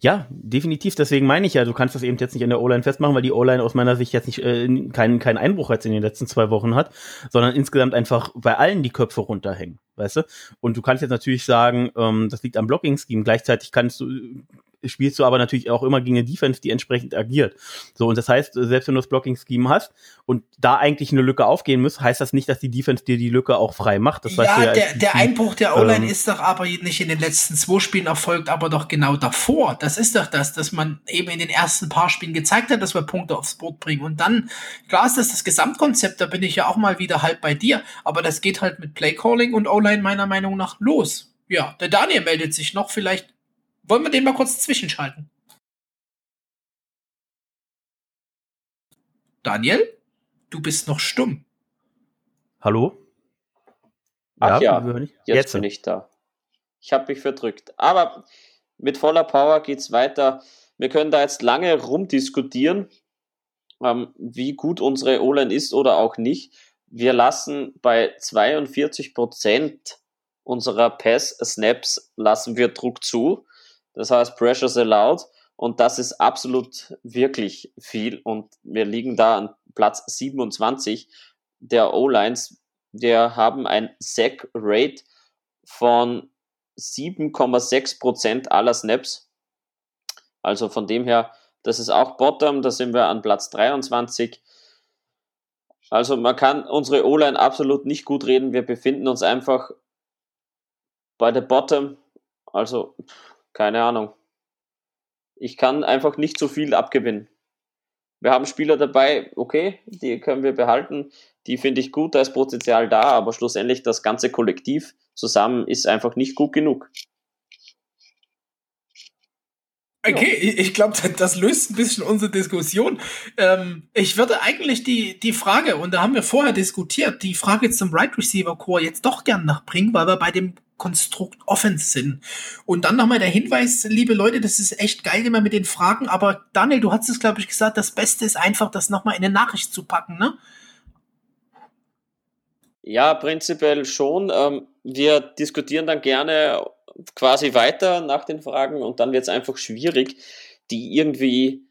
Ja, definitiv. Deswegen meine ich ja, du kannst das eben jetzt nicht in der O-Line festmachen, weil die O-Line aus meiner Sicht jetzt nicht äh, keinen keinen Einbruch jetzt in den letzten zwei Wochen hat, sondern insgesamt einfach bei allen die Köpfe runterhängen, weißt du? Und du kannst jetzt natürlich sagen, ähm, das liegt am Blocking-Scheme. Gleichzeitig kannst du spielst du aber natürlich auch immer gegen eine Defense, die entsprechend agiert. So, und das heißt, selbst wenn du das Blocking-Scheme hast und da eigentlich eine Lücke aufgehen muss, heißt das nicht, dass die Defense dir die Lücke auch frei macht. Das ja, weißt du ja der, der Einbruch der O-Line ähm, ist doch aber nicht in den letzten zwei Spielen erfolgt, aber doch genau davor. Das ist doch das, dass man eben in den ersten paar Spielen gezeigt hat, dass wir Punkte aufs Board bringen. Und dann, klar ist das das Gesamtkonzept, da bin ich ja auch mal wieder halb bei dir, aber das geht halt mit Playcalling und O-Line meiner Meinung nach los. Ja, der Daniel meldet sich noch, vielleicht wollen wir den mal kurz zwischenschalten? Daniel, du bist noch stumm. Hallo? Ach ja, ja jetzt, jetzt, bin ich da. Ich habe mich verdrückt. Aber mit voller Power geht es weiter. Wir können da jetzt lange rumdiskutieren, ähm, wie gut unsere O-Line ist oder auch nicht. Wir lassen bei 42 Prozent unserer Pass-Snaps lassen wir Druck zu. Das heißt Pressures allowed. Und das ist absolut wirklich viel. Und wir liegen da an Platz 27 der O-Lines. Wir haben ein Sack-Rate von 7,6% aller Snaps. Also von dem her, das ist auch Bottom, da sind wir an Platz 23. Also man kann unsere O-Line absolut nicht gut reden. Wir befinden uns einfach bei der Bottom. Also keine Ahnung. Ich kann einfach nicht so viel abgewinnen. Wir haben Spieler dabei, okay, die können wir behalten. Die finde ich gut, da ist Potenzial da, aber schlussendlich das ganze Kollektiv zusammen ist einfach nicht gut genug. Okay, ich glaube, das löst ein bisschen unsere Diskussion. Ähm, ich würde eigentlich die, die Frage, und da haben wir vorher diskutiert, die Frage zum Right Receiver Core jetzt doch gern nachbringen, weil wir bei dem Konstrukt Offense sind. Und dann nochmal der Hinweis, liebe Leute, das ist echt geil immer mit den Fragen, aber Daniel, du hast es, glaube ich, gesagt, das Beste ist einfach, das nochmal in eine Nachricht zu packen, ne? Ja, prinzipiell schon. Ähm, wir diskutieren dann gerne quasi weiter nach den Fragen und dann wird es einfach schwierig, die irgendwie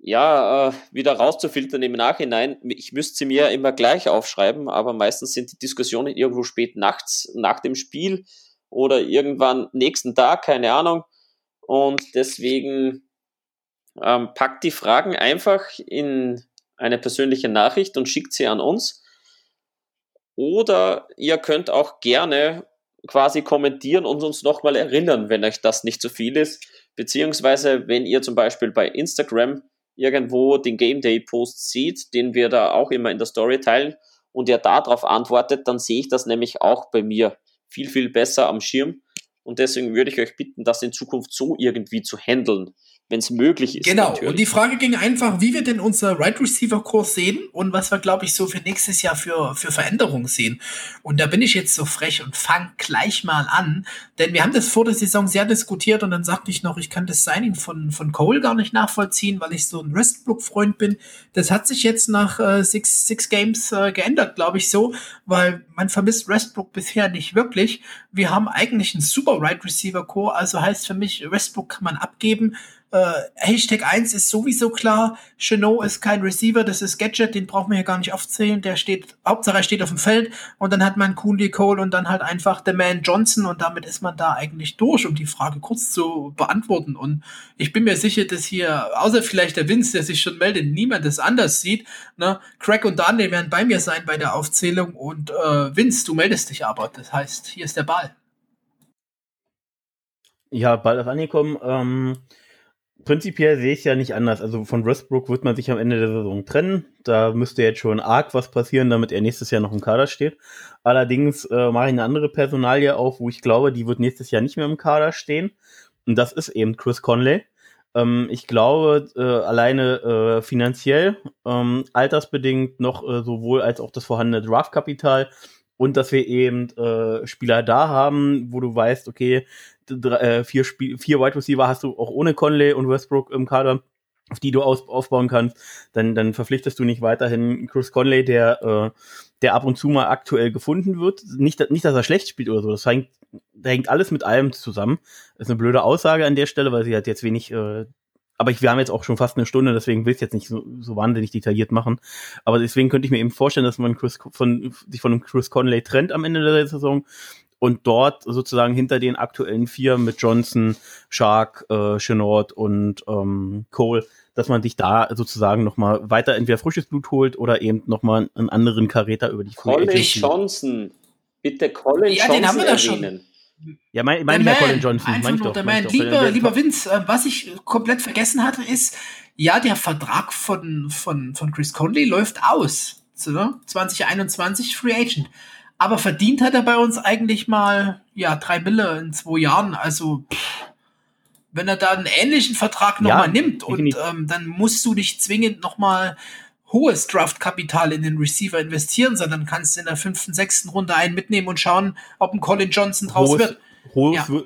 ja, äh, wieder rauszufiltern im Nachhinein. Ich müsste sie mir immer gleich aufschreiben, aber meistens sind die Diskussionen irgendwo spät nachts nach dem Spiel oder irgendwann nächsten Tag, keine Ahnung. Und deswegen ähm, packt die Fragen einfach in eine persönliche Nachricht und schickt sie an uns. Oder ihr könnt auch gerne quasi kommentieren und uns nochmal erinnern, wenn euch das nicht zu so viel ist. Beziehungsweise, wenn ihr zum Beispiel bei Instagram irgendwo den Game Day Post sieht, den wir da auch immer in der Story teilen und ihr darauf antwortet, dann sehe ich das nämlich auch bei mir viel, viel besser am Schirm. Und deswegen würde ich euch bitten, das in Zukunft so irgendwie zu handeln wenn es möglich ist. Genau. Natürlich. Und die Frage ging einfach, wie wir denn unser Right Receiver Kurs sehen und was wir, glaube ich, so für nächstes Jahr für, für Veränderungen sehen. Und da bin ich jetzt so frech und fang gleich mal an, denn wir haben das vor der Saison sehr diskutiert und dann sagte ich noch, ich kann das Signing von, von Cole gar nicht nachvollziehen, weil ich so ein Westbrook-Freund bin. Das hat sich jetzt nach äh, six, six Games äh, geändert, glaube ich, so, weil man vermisst Westbrook bisher nicht wirklich. Wir haben eigentlich einen super Right Receiver Core, also heißt für mich, Westbrook kann man abgeben. Äh, Hashtag 1 ist sowieso klar. Chenot ist kein Receiver, das ist Gadget, den brauchen wir hier gar nicht aufzählen. Der steht, Hauptsache er steht auf dem Feld und dann hat man Cooley Cole und dann halt einfach The Man Johnson und damit ist man da eigentlich durch, um die Frage kurz zu beantworten. Und ich bin mir sicher, dass hier, außer vielleicht der Vince, der sich schon meldet, niemand das anders sieht. Ne? Craig und Daniel werden bei mir sein bei der Aufzählung und äh, Vince, du meldest dich aber. Das heißt, hier ist der Ball. Ja, Ball ist angekommen. Ähm prinzipiell sehe ich ja nicht anders. Also von Westbrook wird man sich am Ende der Saison trennen. Da müsste jetzt schon arg was passieren, damit er nächstes Jahr noch im Kader steht. Allerdings äh, mache ich eine andere Personalie auf, wo ich glaube, die wird nächstes Jahr nicht mehr im Kader stehen. Und das ist eben Chris Conley. Ähm, ich glaube, äh, alleine äh, finanziell, ähm, altersbedingt noch äh, sowohl als auch das vorhandene Draftkapital und dass wir eben äh, Spieler da haben, wo du weißt, okay, drei, äh, vier, Spiel vier Wide Receiver hast du auch ohne Conley und Westbrook im Kader, auf die du aus aufbauen kannst, dann, dann verpflichtest du nicht weiterhin Chris Conley, der, äh, der ab und zu mal aktuell gefunden wird. Nicht, nicht, dass er schlecht spielt oder so, das hängt, da hängt alles mit allem zusammen. Das ist eine blöde Aussage an der Stelle, weil sie hat jetzt wenig äh, aber ich, wir haben jetzt auch schon fast eine Stunde, deswegen will ich jetzt nicht so, so wahnsinnig detailliert machen. Aber deswegen könnte ich mir eben vorstellen, dass man Chris von, sich von einem Chris Conley trennt am Ende der Saison und dort sozusagen hinter den aktuellen vier mit Johnson, Shark, äh, Chenord und ähm, Cole, dass man sich da sozusagen nochmal weiter entweder frisches Blut holt oder eben nochmal einen anderen Karäter über die Colin Johnson. Bitte Colin ja, Johnson den haben wir da schon. Ja, mein, mein ja Colin Johnson. Einfach nur der Man. Lieber, lieber Vince, äh, was ich komplett vergessen hatte, ist, ja, der Vertrag von, von, von Chris Conley läuft aus. So, 2021 Free Agent. Aber verdient hat er bei uns eigentlich mal, ja, drei Mille in zwei Jahren. Also, pff, wenn er da einen ähnlichen Vertrag nochmal ja, nimmt und ähm, dann musst du dich zwingend nochmal hohes Draftkapital in den Receiver investieren, sondern kannst in der fünften, sechsten Runde einen mitnehmen und schauen, ob ein Colin Johnson draus hohes, wird. Hohes ja.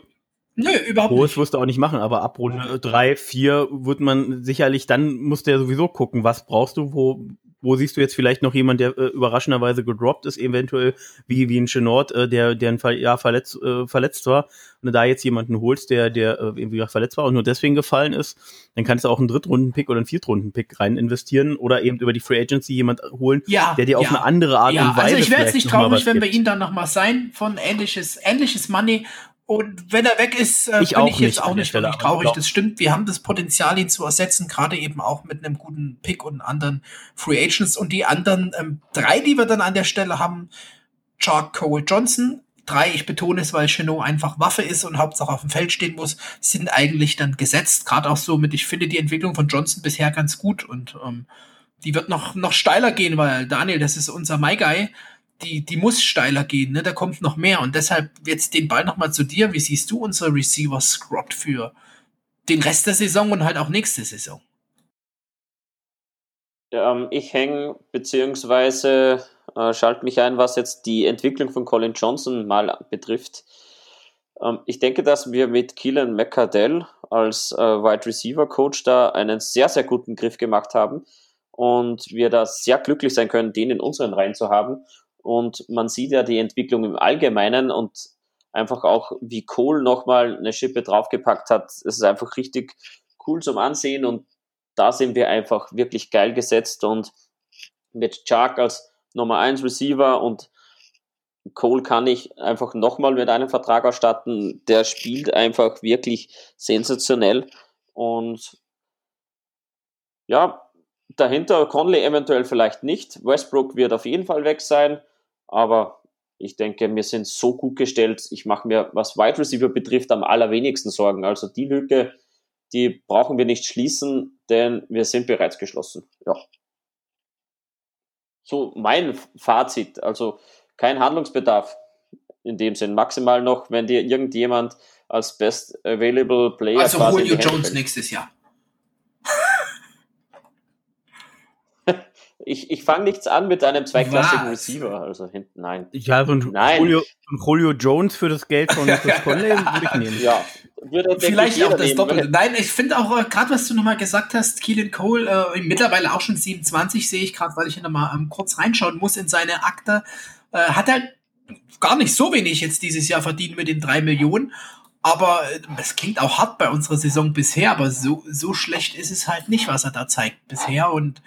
Nö, überhaupt Hohes nicht. wirst du auch nicht machen, aber ab Runde drei, vier wird man sicherlich, dann musst du ja sowieso gucken, was brauchst du, wo, wo siehst du jetzt vielleicht noch jemand, der äh, überraschenderweise gedroppt ist, eventuell wie, wie ein Chenord, äh, der, der ein Fall, ja, verletzt, äh, verletzt war. Und du da jetzt jemanden holst, der, der äh, irgendwie verletzt war und nur deswegen gefallen ist, dann kannst du auch einen Drittrunden-Pick oder einen Viertrunden-Pick rein investieren oder eben über die Free Agency jemand holen, ja, der dir auf eine andere Art ja, und Weise. Also ich wäre jetzt nicht traurig, wenn wir ihn dann nochmal sein von ähnliches, ähnliches Money und wenn er weg ist, äh, ich bin ich jetzt auch nicht wirklich traurig. Das stimmt. Wir haben das Potenzial, ihn zu ersetzen, gerade eben auch mit einem guten Pick und anderen Free Agents. Und die anderen ähm, drei, die wir dann an der Stelle haben, Chark Cole Johnson, drei, ich betone es, weil Chenot einfach Waffe ist und Hauptsache auf dem Feld stehen muss, sind eigentlich dann gesetzt. Gerade auch so mit, ich finde die Entwicklung von Johnson bisher ganz gut und ähm, die wird noch, noch steiler gehen, weil Daniel, das ist unser My Guy die, die muss steiler gehen, ne? Da kommt noch mehr. Und deshalb jetzt den Ball nochmal zu dir. Wie siehst du unser Receiver Scrot für den Rest der Saison und halt auch nächste Saison. Ähm, ich hänge beziehungsweise äh, schalte mich ein, was jetzt die Entwicklung von Colin Johnson mal betrifft. Ähm, ich denke, dass wir mit Keelan McCardell als äh, Wide Receiver Coach da einen sehr, sehr guten Griff gemacht haben und wir da sehr glücklich sein können, den in unseren Reihen zu haben. Und man sieht ja die Entwicklung im Allgemeinen und einfach auch, wie Cole nochmal eine Schippe draufgepackt hat. Es ist einfach richtig cool zum Ansehen und da sind wir einfach wirklich geil gesetzt und mit Chark als Nummer 1 Receiver und Cole kann ich einfach nochmal mit einem Vertrag ausstatten. Der spielt einfach wirklich sensationell. Und ja, dahinter Conley eventuell vielleicht nicht. Westbrook wird auf jeden Fall weg sein. Aber ich denke, wir sind so gut gestellt. Ich mache mir, was Wide Receiver betrifft, am allerwenigsten Sorgen. Also die Lücke, die brauchen wir nicht schließen, denn wir sind bereits geschlossen. Ja. So mein Fazit. Also kein Handlungsbedarf in dem Sinn. Maximal noch, wenn dir irgendjemand als Best Available Player. Also Julio Jones fällt. nächstes Jahr. Ich, ich fange nichts an mit einem zweiklassigen Receiver. Also hinten, nein. Ja, so ein, nein. Julio, ein Julio Jones für das Geld von Chris [LAUGHS] Conley würde ich nehmen. Ja, würde Vielleicht auch das Doppelte. Nein, ich finde auch, äh, gerade was du nochmal gesagt hast, Keelan Cole, äh, mittlerweile auch schon 27, sehe ich gerade, weil ich hier nochmal ähm, kurz reinschauen muss in seine Akte äh, hat halt gar nicht so wenig jetzt dieses Jahr verdient mit den drei Millionen. Aber äh, es klingt auch hart bei unserer Saison bisher, aber so, so schlecht ist es halt nicht, was er da zeigt bisher. Und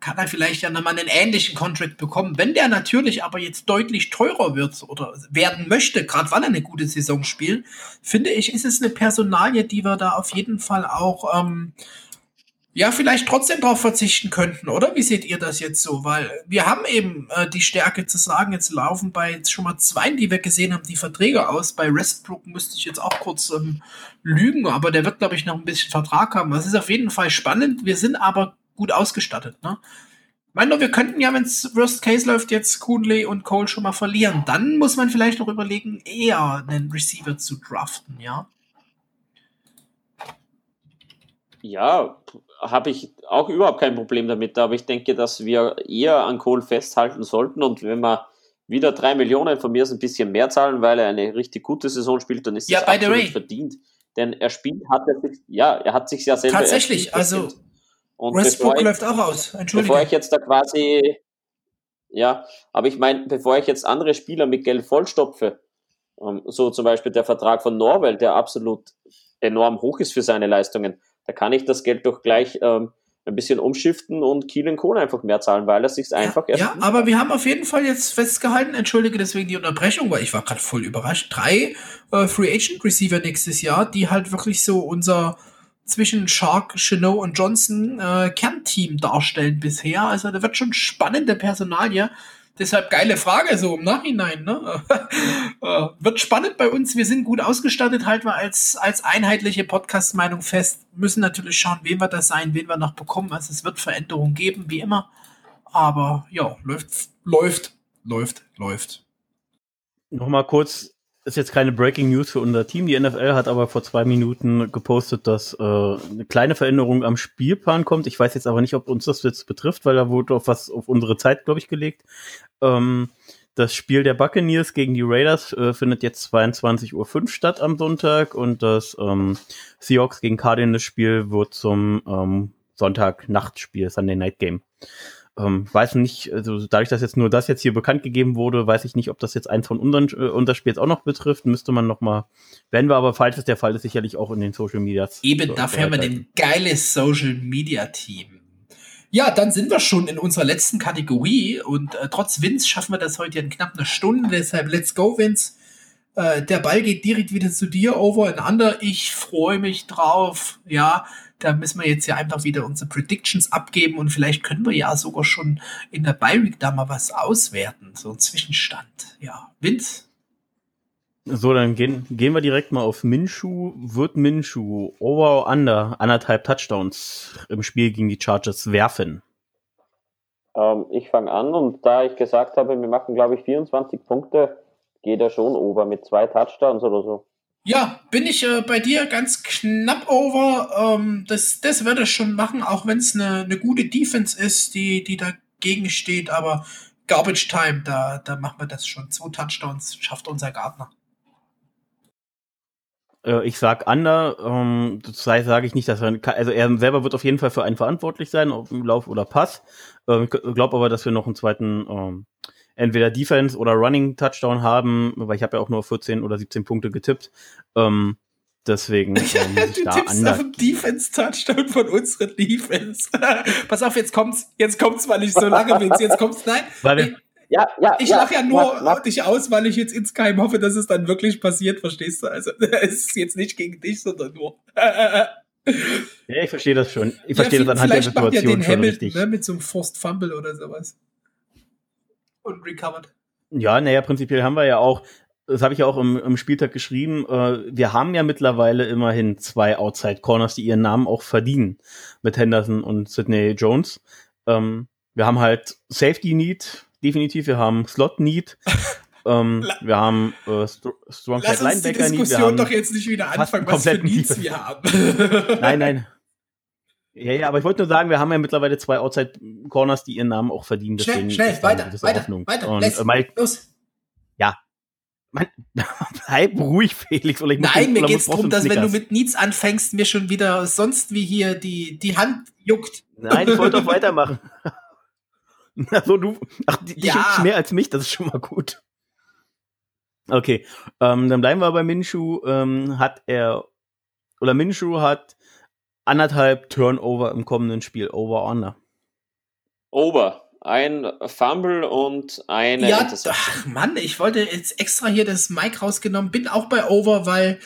kann er vielleicht ja nochmal einen ähnlichen Contract bekommen. Wenn der natürlich aber jetzt deutlich teurer wird oder werden möchte, gerade weil er eine gute Saison spielt, finde ich, ist es eine Personalie, die wir da auf jeden Fall auch ähm, ja, vielleicht trotzdem darauf verzichten könnten, oder? Wie seht ihr das jetzt so? Weil wir haben eben äh, die Stärke zu sagen, jetzt laufen bei jetzt schon mal zwei, die wir gesehen haben, die Verträge aus. Bei Westbrook müsste ich jetzt auch kurz ähm, lügen, aber der wird, glaube ich, noch ein bisschen Vertrag haben. Das ist auf jeden Fall spannend. Wir sind aber gut ausgestattet, ne? Ich meine, wir könnten ja, wenn es Worst Case läuft, jetzt Coonley und Cole schon mal verlieren. Dann muss man vielleicht noch überlegen, eher einen Receiver zu draften, ja? Ja, habe ich auch überhaupt kein Problem damit, aber ich denke, dass wir eher an Kohl festhalten sollten und wenn wir wieder drei Millionen von mir ist ein bisschen mehr zahlen, weil er eine richtig gute Saison spielt, dann ist ja, das absolut verdient. Denn er spielt, hat er sich, ja, er hat sich ja selber Tatsächlich, also und Westbrook läuft auch aus. Entschuldigung. Bevor ich jetzt da quasi, ja, aber ich meine, bevor ich jetzt andere Spieler mit Geld vollstopfe, ähm, so zum Beispiel der Vertrag von Norwell, der absolut enorm hoch ist für seine Leistungen, da kann ich das Geld doch gleich ähm, ein bisschen umschiften und Kiel und Kohn einfach mehr zahlen, weil er sich einfach ja, erst. Ja, aber wir haben auf jeden Fall jetzt festgehalten, entschuldige deswegen die Unterbrechung, weil ich war gerade voll überrascht. Drei äh, Free Agent Receiver nächstes Jahr, die halt wirklich so unser zwischen Shark, Chenot und Johnson äh, Kernteam darstellen bisher. Also da wird schon spannende Personalie. Deshalb geile Frage so im Nachhinein. Ne? [LAUGHS] Äh, wird spannend bei uns. Wir sind gut ausgestattet, halten wir als, als einheitliche Podcast-Meinung fest. Müssen natürlich schauen, wen wir das sein, wen wir noch bekommen. Also es wird Veränderungen geben, wie immer. Aber ja, läuft, läuft, läuft, läuft. Nochmal kurz ist jetzt keine Breaking News für unser Team. Die NFL hat aber vor zwei Minuten gepostet, dass äh, eine kleine Veränderung am Spielplan kommt. Ich weiß jetzt aber nicht, ob uns das jetzt betrifft, weil da wurde auf was auf unsere Zeit, glaube ich, gelegt. Ähm, das Spiel der Buccaneers gegen die Raiders äh, findet jetzt 22.05 Uhr statt am Sonntag und das ähm, Seahawks gegen Cardinals Spiel wird zum ähm, Sonntag-Nachtspiel, Sunday Night Game. Ähm, weiß nicht, also dadurch, dass jetzt nur das jetzt hier bekannt gegeben wurde, weiß ich nicht, ob das jetzt eins von unseren äh, unser Spiels auch noch betrifft. Müsste man noch mal, werden wir aber, falls es der Fall ist, sicherlich auch in den Social Medias. Eben, dafür haben wir ein geiles Social Media Team. Ja, dann sind wir schon in unserer letzten Kategorie und äh, trotz Vince schaffen wir das heute in knapp einer Stunde. Deshalb let's go, Vince. Äh, der Ball geht direkt wieder zu dir, over and under. Ich freue mich drauf. Ja, da müssen wir jetzt ja einfach wieder unsere Predictions abgeben und vielleicht können wir ja sogar schon in der Bi-Week da mal was auswerten. So ein Zwischenstand. Ja, Vince? So, dann gehen, gehen wir direkt mal auf Minshu. Wird Minshu over or under anderthalb Touchdowns im Spiel gegen die Chargers werfen? Ähm, ich fange an und da ich gesagt habe, wir machen glaube ich 24 Punkte, geht er schon over mit zwei Touchdowns oder so. Ja, bin ich äh, bei dir ganz knapp over. Ähm, das, das würde ich schon machen, auch wenn es eine ne gute Defense ist, die, die dagegen steht. Aber Garbage Time, da, da machen wir das schon. Zwei Touchdowns schafft unser Gartner. Äh, ich sag Under, ähm, das heißt, sage ich nicht, dass er, also er selber wird auf jeden Fall für einen verantwortlich sein, ob im Lauf oder Pass. Ähm, ich glaube aber, dass wir noch einen zweiten, ähm, entweder Defense oder Running Touchdown haben, weil ich habe ja auch nur 14 oder 17 Punkte getippt. Ähm, deswegen [LAUGHS] ähm, du da tippst auf einen Defense Touchdown von unserer Defense. Pass auf, jetzt kommt's, jetzt kommt's, weil ich so lange bin. Jetzt kommt's, nein. Weil wir, ja, ja, ich ja, lache ja nur mach, mach. dich aus, weil ich jetzt insgeheim hoffe, dass es dann wirklich passiert, verstehst du? Also [LAUGHS] es ist jetzt nicht gegen dich, sondern nur. [LAUGHS] ja, ich verstehe das schon. Ich verstehe ja, das anhand der Situation ja den schon Hamilton, richtig. Ne, mit so einem Forced Fumble oder sowas. Und recovered. Ja, naja, prinzipiell haben wir ja auch, das habe ich ja auch im, im Spieltag geschrieben, äh, wir haben ja mittlerweile immerhin zwei Outside Corners, die ihren Namen auch verdienen. Mit Henderson und Sidney Jones. Ähm, wir haben halt Safety Need, definitiv. Wir haben Slot Need. [LAUGHS] ähm, wir haben äh, St Strong Lass uns Linebacker die Diskussion Need. Wir doch jetzt nicht wieder anfangen, was für Needs wir haben. nein, nein. Ja, ja, aber ich wollte nur sagen, wir haben ja mittlerweile zwei Outside Corners, die ihren Namen auch verdienen. Schnell, schnell, weiter, weiter, Hoffnung. weiter. Und, äh, Mike, los. Ja. Man, bleib [LAUGHS] ruhig, Felix. Oder ich Nein, mir geht's darum, dass wenn du mit Needs anfängst, mir schon wieder sonst wie hier die, die Hand juckt. Nein, ich wollte [LAUGHS] doch weitermachen. [LAUGHS] Also du, ach, dich ja. mehr als mich, das ist schon mal gut. Okay, ähm, dann bleiben wir bei Minshu. Ähm, hat er, oder Minshu hat anderthalb Turnover im kommenden Spiel, over under. Over. Ein Fumble und eine ja, Ach Mann, ich wollte jetzt extra hier das Mic rausgenommen, bin auch bei Over, weil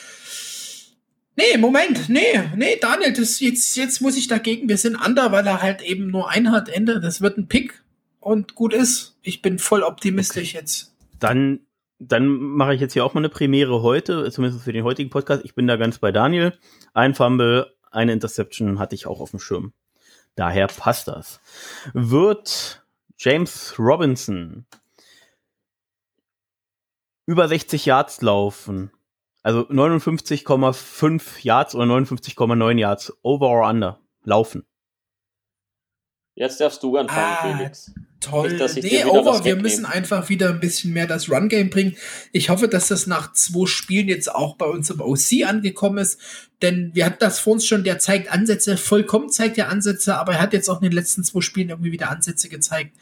Nee, Moment, nee, nee, Daniel, das jetzt, jetzt muss ich dagegen. Wir sind under, weil er halt eben nur ein hat, Ende. Das wird ein Pick und gut ist. Ich bin voll optimistisch okay. jetzt. Dann, dann mache ich jetzt hier auch mal eine Premiere heute, zumindest für den heutigen Podcast. Ich bin da ganz bei Daniel. Ein Fumble, eine Interception hatte ich auch auf dem Schirm. Daher passt das. Wird James Robinson über 60 Yards laufen, also 59,5 Yards oder 59,9 Yards, over or under, laufen. Jetzt darfst du anfangen, ah, Felix. Toll. Nicht, nee, over. Wir müssen einfach wieder ein bisschen mehr das Run-Game bringen. Ich hoffe, dass das nach zwei Spielen jetzt auch bei uns im OC angekommen ist. Denn wir hatten das vor uns schon, der zeigt Ansätze, vollkommen zeigt er Ansätze, aber er hat jetzt auch in den letzten zwei Spielen irgendwie wieder Ansätze gezeigt,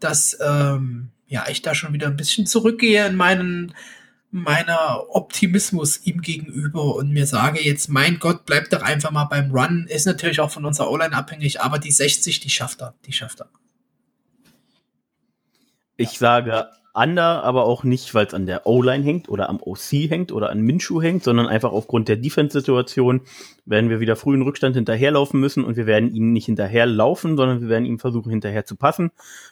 dass ähm, ja ich da schon wieder ein bisschen zurückgehe in meinen meiner Optimismus ihm gegenüber und mir sage jetzt, mein Gott, bleib doch einfach mal beim Run. Ist natürlich auch von unserer O-Line abhängig, aber die 60, die schafft er, die schafft er. Ich sage under, aber auch nicht, weil es an der O-Line hängt oder am OC hängt oder an Minshu hängt, sondern einfach aufgrund der Defense-Situation werden wir wieder früh in Rückstand hinterherlaufen müssen und wir werden ihm nicht hinterherlaufen, sondern wir werden ihm versuchen hinterher zu passen.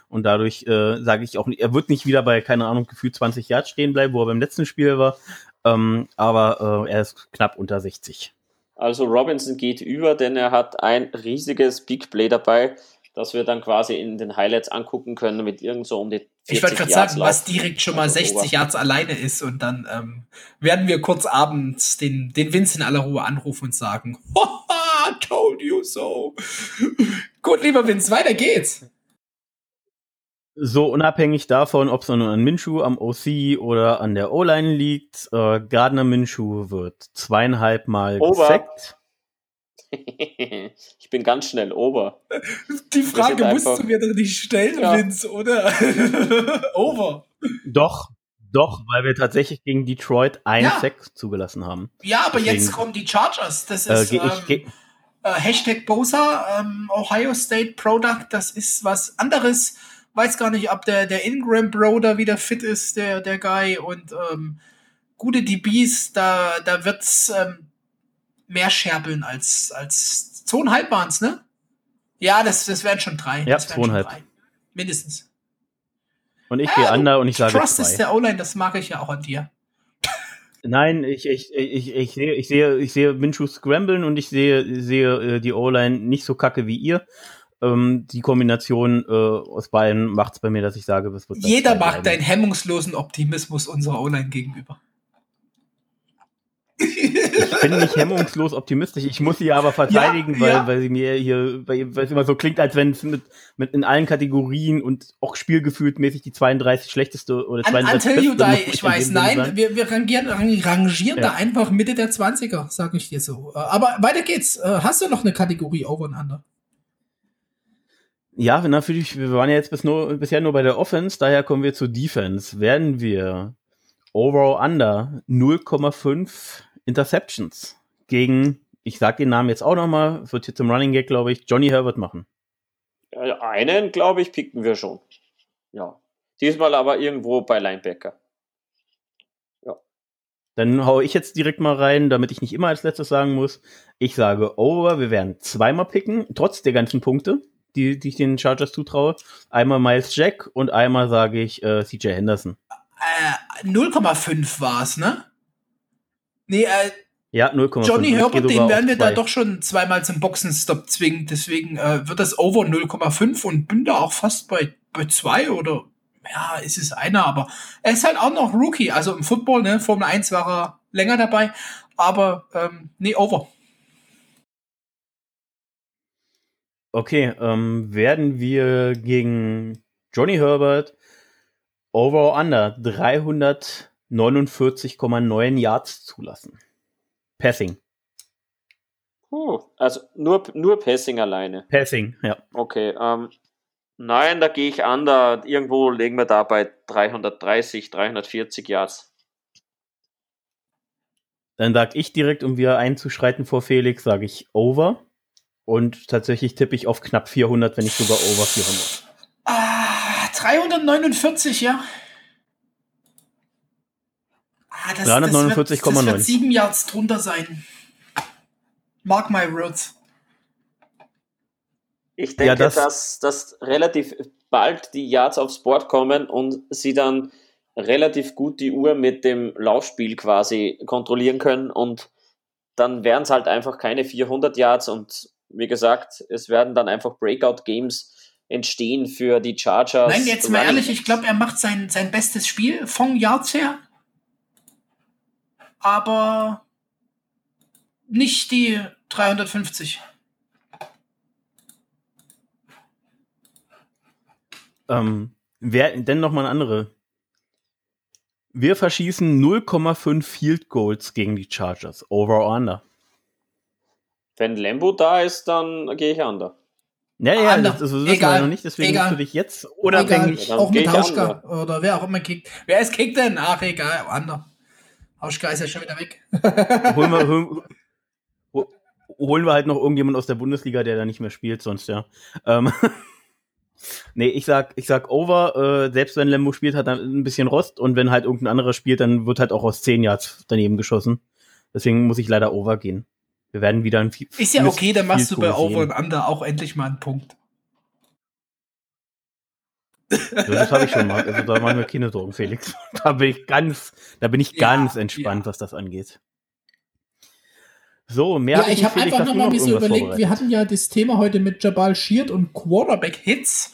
Und dadurch äh, sage ich auch, er wird nicht wieder bei, keine Ahnung, gefühlt 20 Yards stehen bleiben, wo er beim letzten Spiel war, ähm, aber äh, er ist knapp unter 60. Also Robinson geht über, denn er hat ein riesiges Big Play dabei dass wir dann quasi in den Highlights angucken können mit irgend so um die 40 Ich wollte gerade sagen, was direkt schon mal 60 also Yards alleine ist und dann ähm, werden wir kurz abends den, den Vince in aller Ruhe anrufen und sagen, [LAUGHS] Haha, told you so. Gut, lieber Vince, weiter geht's. So unabhängig davon, ob es nun an Minshu, am OC oder an der O-Line liegt, äh, Gardner Minshu wird zweieinhalb Mal gesackt. Ich bin ganz schnell Ober. Die Frage musst du mir doch nicht stellen, ja. Vince, oder? [LAUGHS] over. Doch, doch, weil wir tatsächlich gegen Detroit ein ja. Sack zugelassen haben. Ja, aber Deswegen, jetzt kommen die Chargers. Das äh, ist äh, ich, ähm, äh, Hashtag Bosa, ähm, Ohio State Product. Das ist was anderes. Weiß gar nicht, ob der, der Ingram Bro da wieder fit ist, der, der Guy. Und ähm, gute DBs, da, da wird's ähm, mehr scherbeln als, als zweieinhalb waren es, ne? Ja, das, das wären schon drei. Ja, zweieinhalb. Mindestens. Und ich gehe under und ich sage Trust zwei. ist der O-Line, das mag ich ja auch an dir. Nein, ich, ich, ich, ich, sehe, ich sehe, ich sehe Minshew scramblen und ich sehe, sehe äh, die O-Line nicht so kacke wie ihr. Ähm, die Kombination äh, aus beiden macht es bei mir, dass ich sage, was wird Jeder mag deinen hemmungslosen Optimismus unserer O-Line gegenüber. Ich bin nicht hemmungslos optimistisch. Ich muss sie aber verteidigen, ja, weil, ja. weil sie mir hier, weil, weil es immer so klingt, als wenn es mit, mit in allen Kategorien und auch spielgefühlt mäßig die 32 schlechteste oder 32 Until you die, ich weiß, nein, wir, wir rangieren, rangieren ja. da einfach Mitte der 20er, sag ich dir so. Aber weiter geht's. Äh, hast du noch eine Kategorie Over and Under? Ja, natürlich, wir waren ja jetzt bis nur, bisher nur bei der Offense, daher kommen wir zur Defense. Werden wir Overall Under 0,5 Interceptions gegen, ich sag den Namen jetzt auch nochmal, wird jetzt im Running Gag, glaube ich, Johnny Herbert machen. Einen, glaube ich, picken wir schon. Ja. Diesmal aber irgendwo bei Linebacker. Ja. Dann haue ich jetzt direkt mal rein, damit ich nicht immer als letztes sagen muss. Ich sage over, wir werden zweimal picken, trotz der ganzen Punkte, die, die ich den Chargers zutraue. Einmal Miles Jack und einmal sage ich äh, CJ Henderson äh, 0,5 war es, ne? Nee, äh, ja, 0,5. Johnny Herbert, den werden wir da doch schon zweimal zum Boxenstopp zwingen. Deswegen äh, wird das Over 0,5 und bin da auch fast bei, bei zwei oder ja, ist es einer, aber er ist halt auch noch Rookie. Also im Football, ne, Formel 1 war er länger dabei, aber ähm, nee, Over. Okay, ähm, werden wir gegen Johnny Herbert Over Under 349,9 Yards zulassen. Passing. Puh, also nur, nur Passing alleine. Passing, ja. Okay, ähm, nein, da gehe ich under. Irgendwo legen wir da bei 330, 340 Yards. Dann sag ich direkt, um wieder einzuschreiten vor Felix, sage ich over. Und tatsächlich tippe ich auf knapp 400, wenn nicht sogar over 400. Ah, 349, ja. Ah, 349,9. Das wird sieben Yards drunter sein. Mark my words. Ich denke, ja, das dass, dass relativ bald die Yards aufs Board kommen und sie dann relativ gut die Uhr mit dem Laufspiel quasi kontrollieren können und dann wären es halt einfach keine 400 Yards und wie gesagt, es werden dann einfach Breakout-Games entstehen für die Chargers. Nein, jetzt mal ehrlich, ich glaube, er macht sein, sein bestes Spiel von Yards her. Aber nicht die 350. Ähm, wer denn noch mal eine andere? Wir verschießen 0,5 Field Goals gegen die Chargers. Over or under? Wenn Lambo da ist, dann gehe ich under. Ja, ja, das, das wissen wir noch nicht, deswegen egal. musst du dich jetzt unabhängig. Egal. Auch mit Hauschka oder wer auch immer kickt. Wer ist kickt denn? Ach, egal, Ander. Hauschka ist ja schon wieder weg. holen, wir, [LAUGHS] holen, holen wir halt noch irgendjemand aus der Bundesliga, der da nicht mehr spielt, sonst ja. Ähm, [LAUGHS] nee, ich sag, ich sag over, äh, selbst wenn Lembo spielt, hat er ein bisschen Rost und wenn halt irgendein anderer spielt, dann wird halt auch aus 10 Yards daneben geschossen. Deswegen muss ich leider over gehen. Wir werden wieder ein viel. Ist ja okay, dann machst du bei Over und Under auch endlich mal einen Punkt. Das habe ich schon mal. Also da machen wir keine Sorgen, Felix. [LAUGHS] Da bin ich ganz, da bin ich ja, ganz entspannt, ja. was das angeht. So, mehr. Ja, ich habe einfach noch mal ein bisschen überlegt. Wir hatten ja das Thema heute mit Jabal Sheard und Quarterback Hits.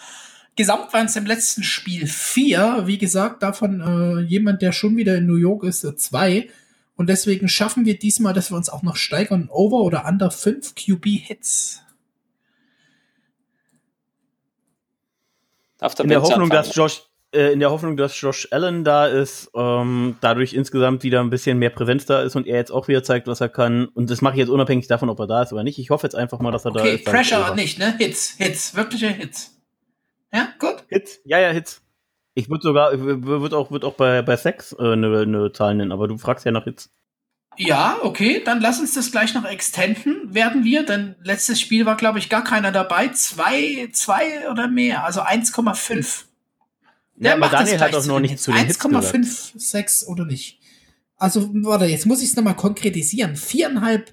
Gesamt waren es im letzten Spiel vier. Wie gesagt, davon äh, jemand, der schon wieder in New York ist, äh, zwei. Und deswegen schaffen wir diesmal, dass wir uns auch noch steigern. Over oder under 5 QB-Hits. in der Hoffnung, dass Josh, äh, in der Hoffnung, dass Josh Allen da ist, ähm, dadurch insgesamt wieder ein bisschen mehr Präsenz da ist und er jetzt auch wieder zeigt, was er kann. Und das mache ich jetzt unabhängig davon, ob er da ist oder nicht. Ich hoffe jetzt einfach mal, dass er okay, da ist. Pressure nicht, ne? Hits, Hits, wirkliche Hits. Ja, gut. Hits, ja, ja, Hits. Ich würde sogar, würde auch, würd auch bei, bei Sex äh, eine, eine Zahl nennen, aber du fragst ja nach Hits. Ja, okay, dann lass uns das gleich noch extenden, werden wir, denn letztes Spiel war, glaube ich, gar keiner dabei. Zwei, zwei oder mehr, also 1,5. Ja, aber Daniel hat doch noch nicht zu den 1,56 oder nicht. Also, warte, jetzt muss ich es nochmal konkretisieren. Viereinhalb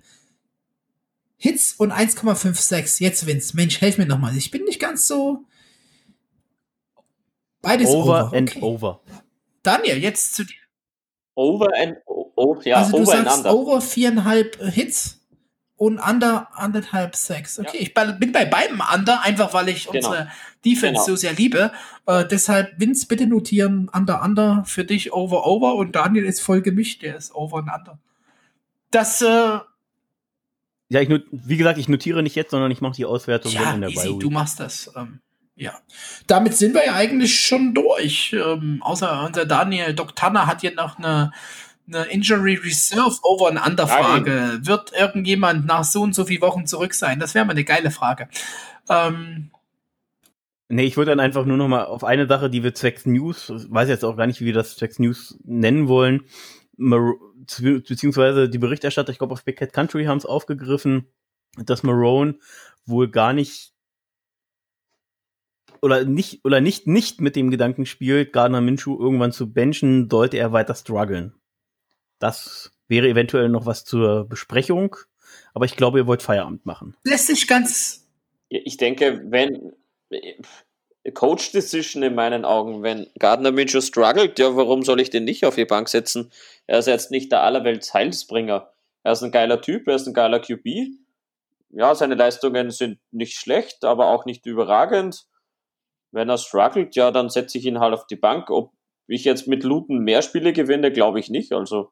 Hits und 1,56. Jetzt Vince. Mensch, helf mir nochmal. Ich bin nicht ganz so. Beides over. Over and okay. over. Daniel, jetzt zu dir. Over and over, ja, also du over sagst over viereinhalb Hits und under anderthalb Sex. Okay, ja. ich bin bei beiden under, einfach weil ich genau. unsere Defense genau. so sehr liebe. Äh, deshalb, Vince, bitte notieren under under für dich over over und Daniel ist voll gemischt, der ist over und under. das, äh, ja, ich wie gesagt, ich notiere nicht jetzt, sondern ich mache die Auswertung ja, in der easy, Du machst das. Ähm, ja. Damit sind wir ja eigentlich schon durch. Ähm, außer unser Daniel Doc Tanner hat hier noch eine, eine Injury Reserve over and under Frage. Wird irgendjemand nach so und so vielen Wochen zurück sein? Das wäre mal eine geile Frage. Ähm, Nee, ich würde dann einfach nur noch mal auf eine Sache, die wir zwecks News, weiß jetzt auch gar nicht, wie wir das zwecks News nennen wollen, beziehungsweise die Berichterstatter, ich glaube auf Big Cat Country haben es aufgegriffen, dass Marone wohl gar nicht oder nicht oder nicht nicht mit dem Gedanken spielt, Gardner Minshew irgendwann zu benchen, sollte er weiter strugglen. Das wäre eventuell noch was zur Besprechung, aber ich glaube, ihr wollt Feierabend machen. Lässt sich ganz ich denke, wenn Coach Decision in meinen Augen. Wenn Gardner Minshew struggelt, ja, warum soll ich den nicht auf die Bank setzen? Er ist jetzt nicht der allerwelts Heilsbringer. Er ist ein geiler Typ, er ist ein geiler QB. Ja, seine Leistungen sind nicht schlecht, aber auch nicht überragend. Wenn er struggelt, ja, dann setze ich ihn halt auf die Bank. Ob ich jetzt mit Luton mehr Spiele gewinne, glaube ich nicht. Also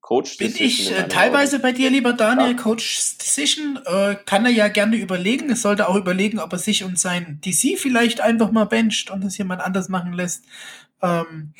Coach Bin ich äh, teilweise Augen. bei dir, lieber Daniel, ja. Coach Decision. Äh, kann er ja gerne überlegen. Es sollte auch überlegen, ob er sich und sein DC vielleicht einfach mal bencht und das jemand anders machen lässt. Ähm,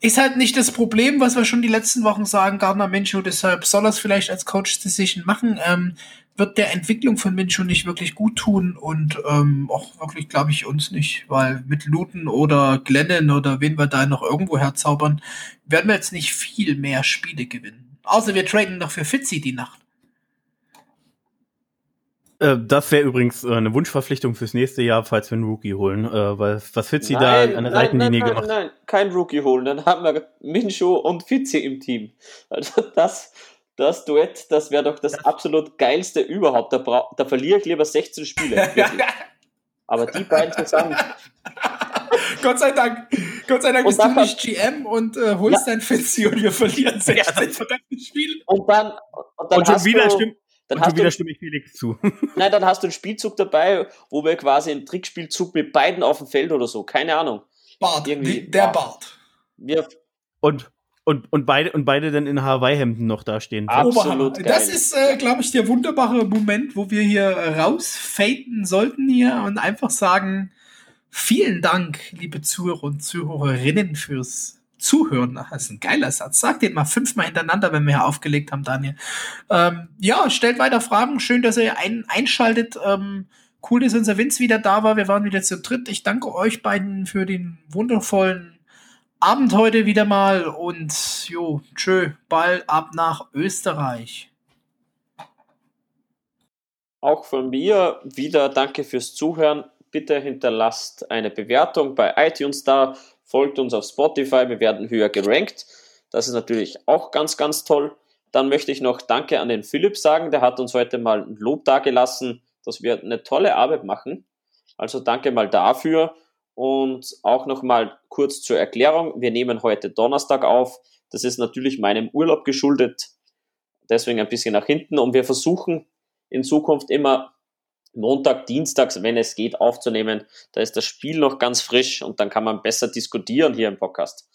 ist halt nicht das Problem, was wir schon die letzten Wochen sagen, Gardner Minshew, deshalb soll er es vielleicht als Coach Decision machen. Ähm, wird der Entwicklung von Minshew nicht wirklich gut tun und ähm, auch wirklich, glaube ich, uns nicht, weil mit Luton oder Glennon oder wen wir da noch irgendwo herzaubern, werden wir jetzt nicht viel mehr Spiele gewinnen. Außer wir traden noch für Fitzy die Nacht. Äh, das wäre übrigens äh, eine Wunschverpflichtung fürs nächste Jahr, falls wir einen Rookie holen. Äh, weil was Fitzy da an der Seitenlinie nein, gemacht hat. Nein, kein Rookie holen. Dann haben wir Minshew und Fitzy im Team. Also das das Duett, das wäre doch das absolut geilste überhaupt. Da, da verliere ich lieber 16 Spiele. [LAUGHS] Aber die beiden zusammen. Gott sei Dank. Gott sei Dank bist du nicht GM und äh, holst ja. dein Fitzy und wir verlieren [LAUGHS] 16 verdammte Spiele. Und dann, und dann und schon wieder du, stimmt. Dann und hast wieder du, stimme ich Felix zu. [LAUGHS] Nein, dann hast du einen Spielzug dabei, wo wir quasi einen Trickspielzug mit beiden auf dem Feld oder so. Keine Ahnung. Bart, Irgendwie, der Bart. Wir, und und, und beide und beide dann in Hawaii-Hemden noch dastehen. Absolut. Geil. Das ist, äh, glaube ich, der wunderbare Moment, wo wir hier rausfaden sollten hier und einfach sagen, vielen Dank, liebe Zuhörer und Zuhörerinnen, fürs Zuhören. Das ist ein geiler Satz. Sag den mal fünfmal hintereinander, wenn wir hier aufgelegt haben, Daniel. Ähm, ja, stellt weiter Fragen. Schön, dass ihr ein, einschaltet. Ähm, cool, dass unser Vince wieder da war. Wir waren wieder zu dritt. Ich danke euch beiden für den wundervollen Abend heute wieder mal und jo, tschö, Ball ab nach Österreich. Auch von mir wieder danke fürs Zuhören. Bitte hinterlasst eine Bewertung bei iTunes da, folgt uns auf Spotify, wir werden höher gerankt. Das ist natürlich auch ganz, ganz toll. Dann möchte ich noch Danke an den Philipp sagen, der hat uns heute mal ein Lob dagelassen, dass wir eine tolle Arbeit machen. Also danke mal dafür. Und auch nochmal kurz zur Erklärung. Wir nehmen heute Donnerstag auf. Das ist natürlich meinem Urlaub geschuldet. Deswegen ein bisschen nach hinten. Und wir versuchen in Zukunft immer Montag, Dienstags, wenn es geht, aufzunehmen. Da ist das Spiel noch ganz frisch und dann kann man besser diskutieren hier im Podcast.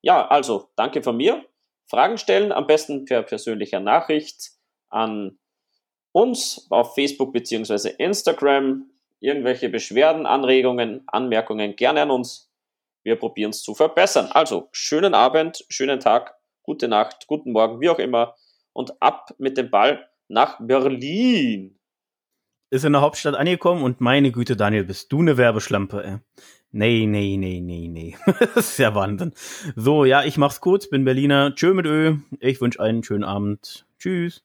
Ja, also danke von mir. Fragen stellen, am besten per persönlicher Nachricht an uns auf Facebook beziehungsweise Instagram irgendwelche Beschwerden, Anregungen, Anmerkungen gerne an uns. Wir probieren es zu verbessern. Also, schönen Abend, schönen Tag, gute Nacht, guten Morgen, wie auch immer. Und ab mit dem Ball nach Berlin. Ist in der Hauptstadt angekommen und meine Güte, Daniel, bist du eine Werbeschlampe, ey. Nee, nee, nee, nee, nee. [LAUGHS] das ist ja Wahnsinn. So, ja, ich mach's kurz, bin Berliner. Tschö mit Ö. Ich wünsche einen schönen Abend. Tschüss.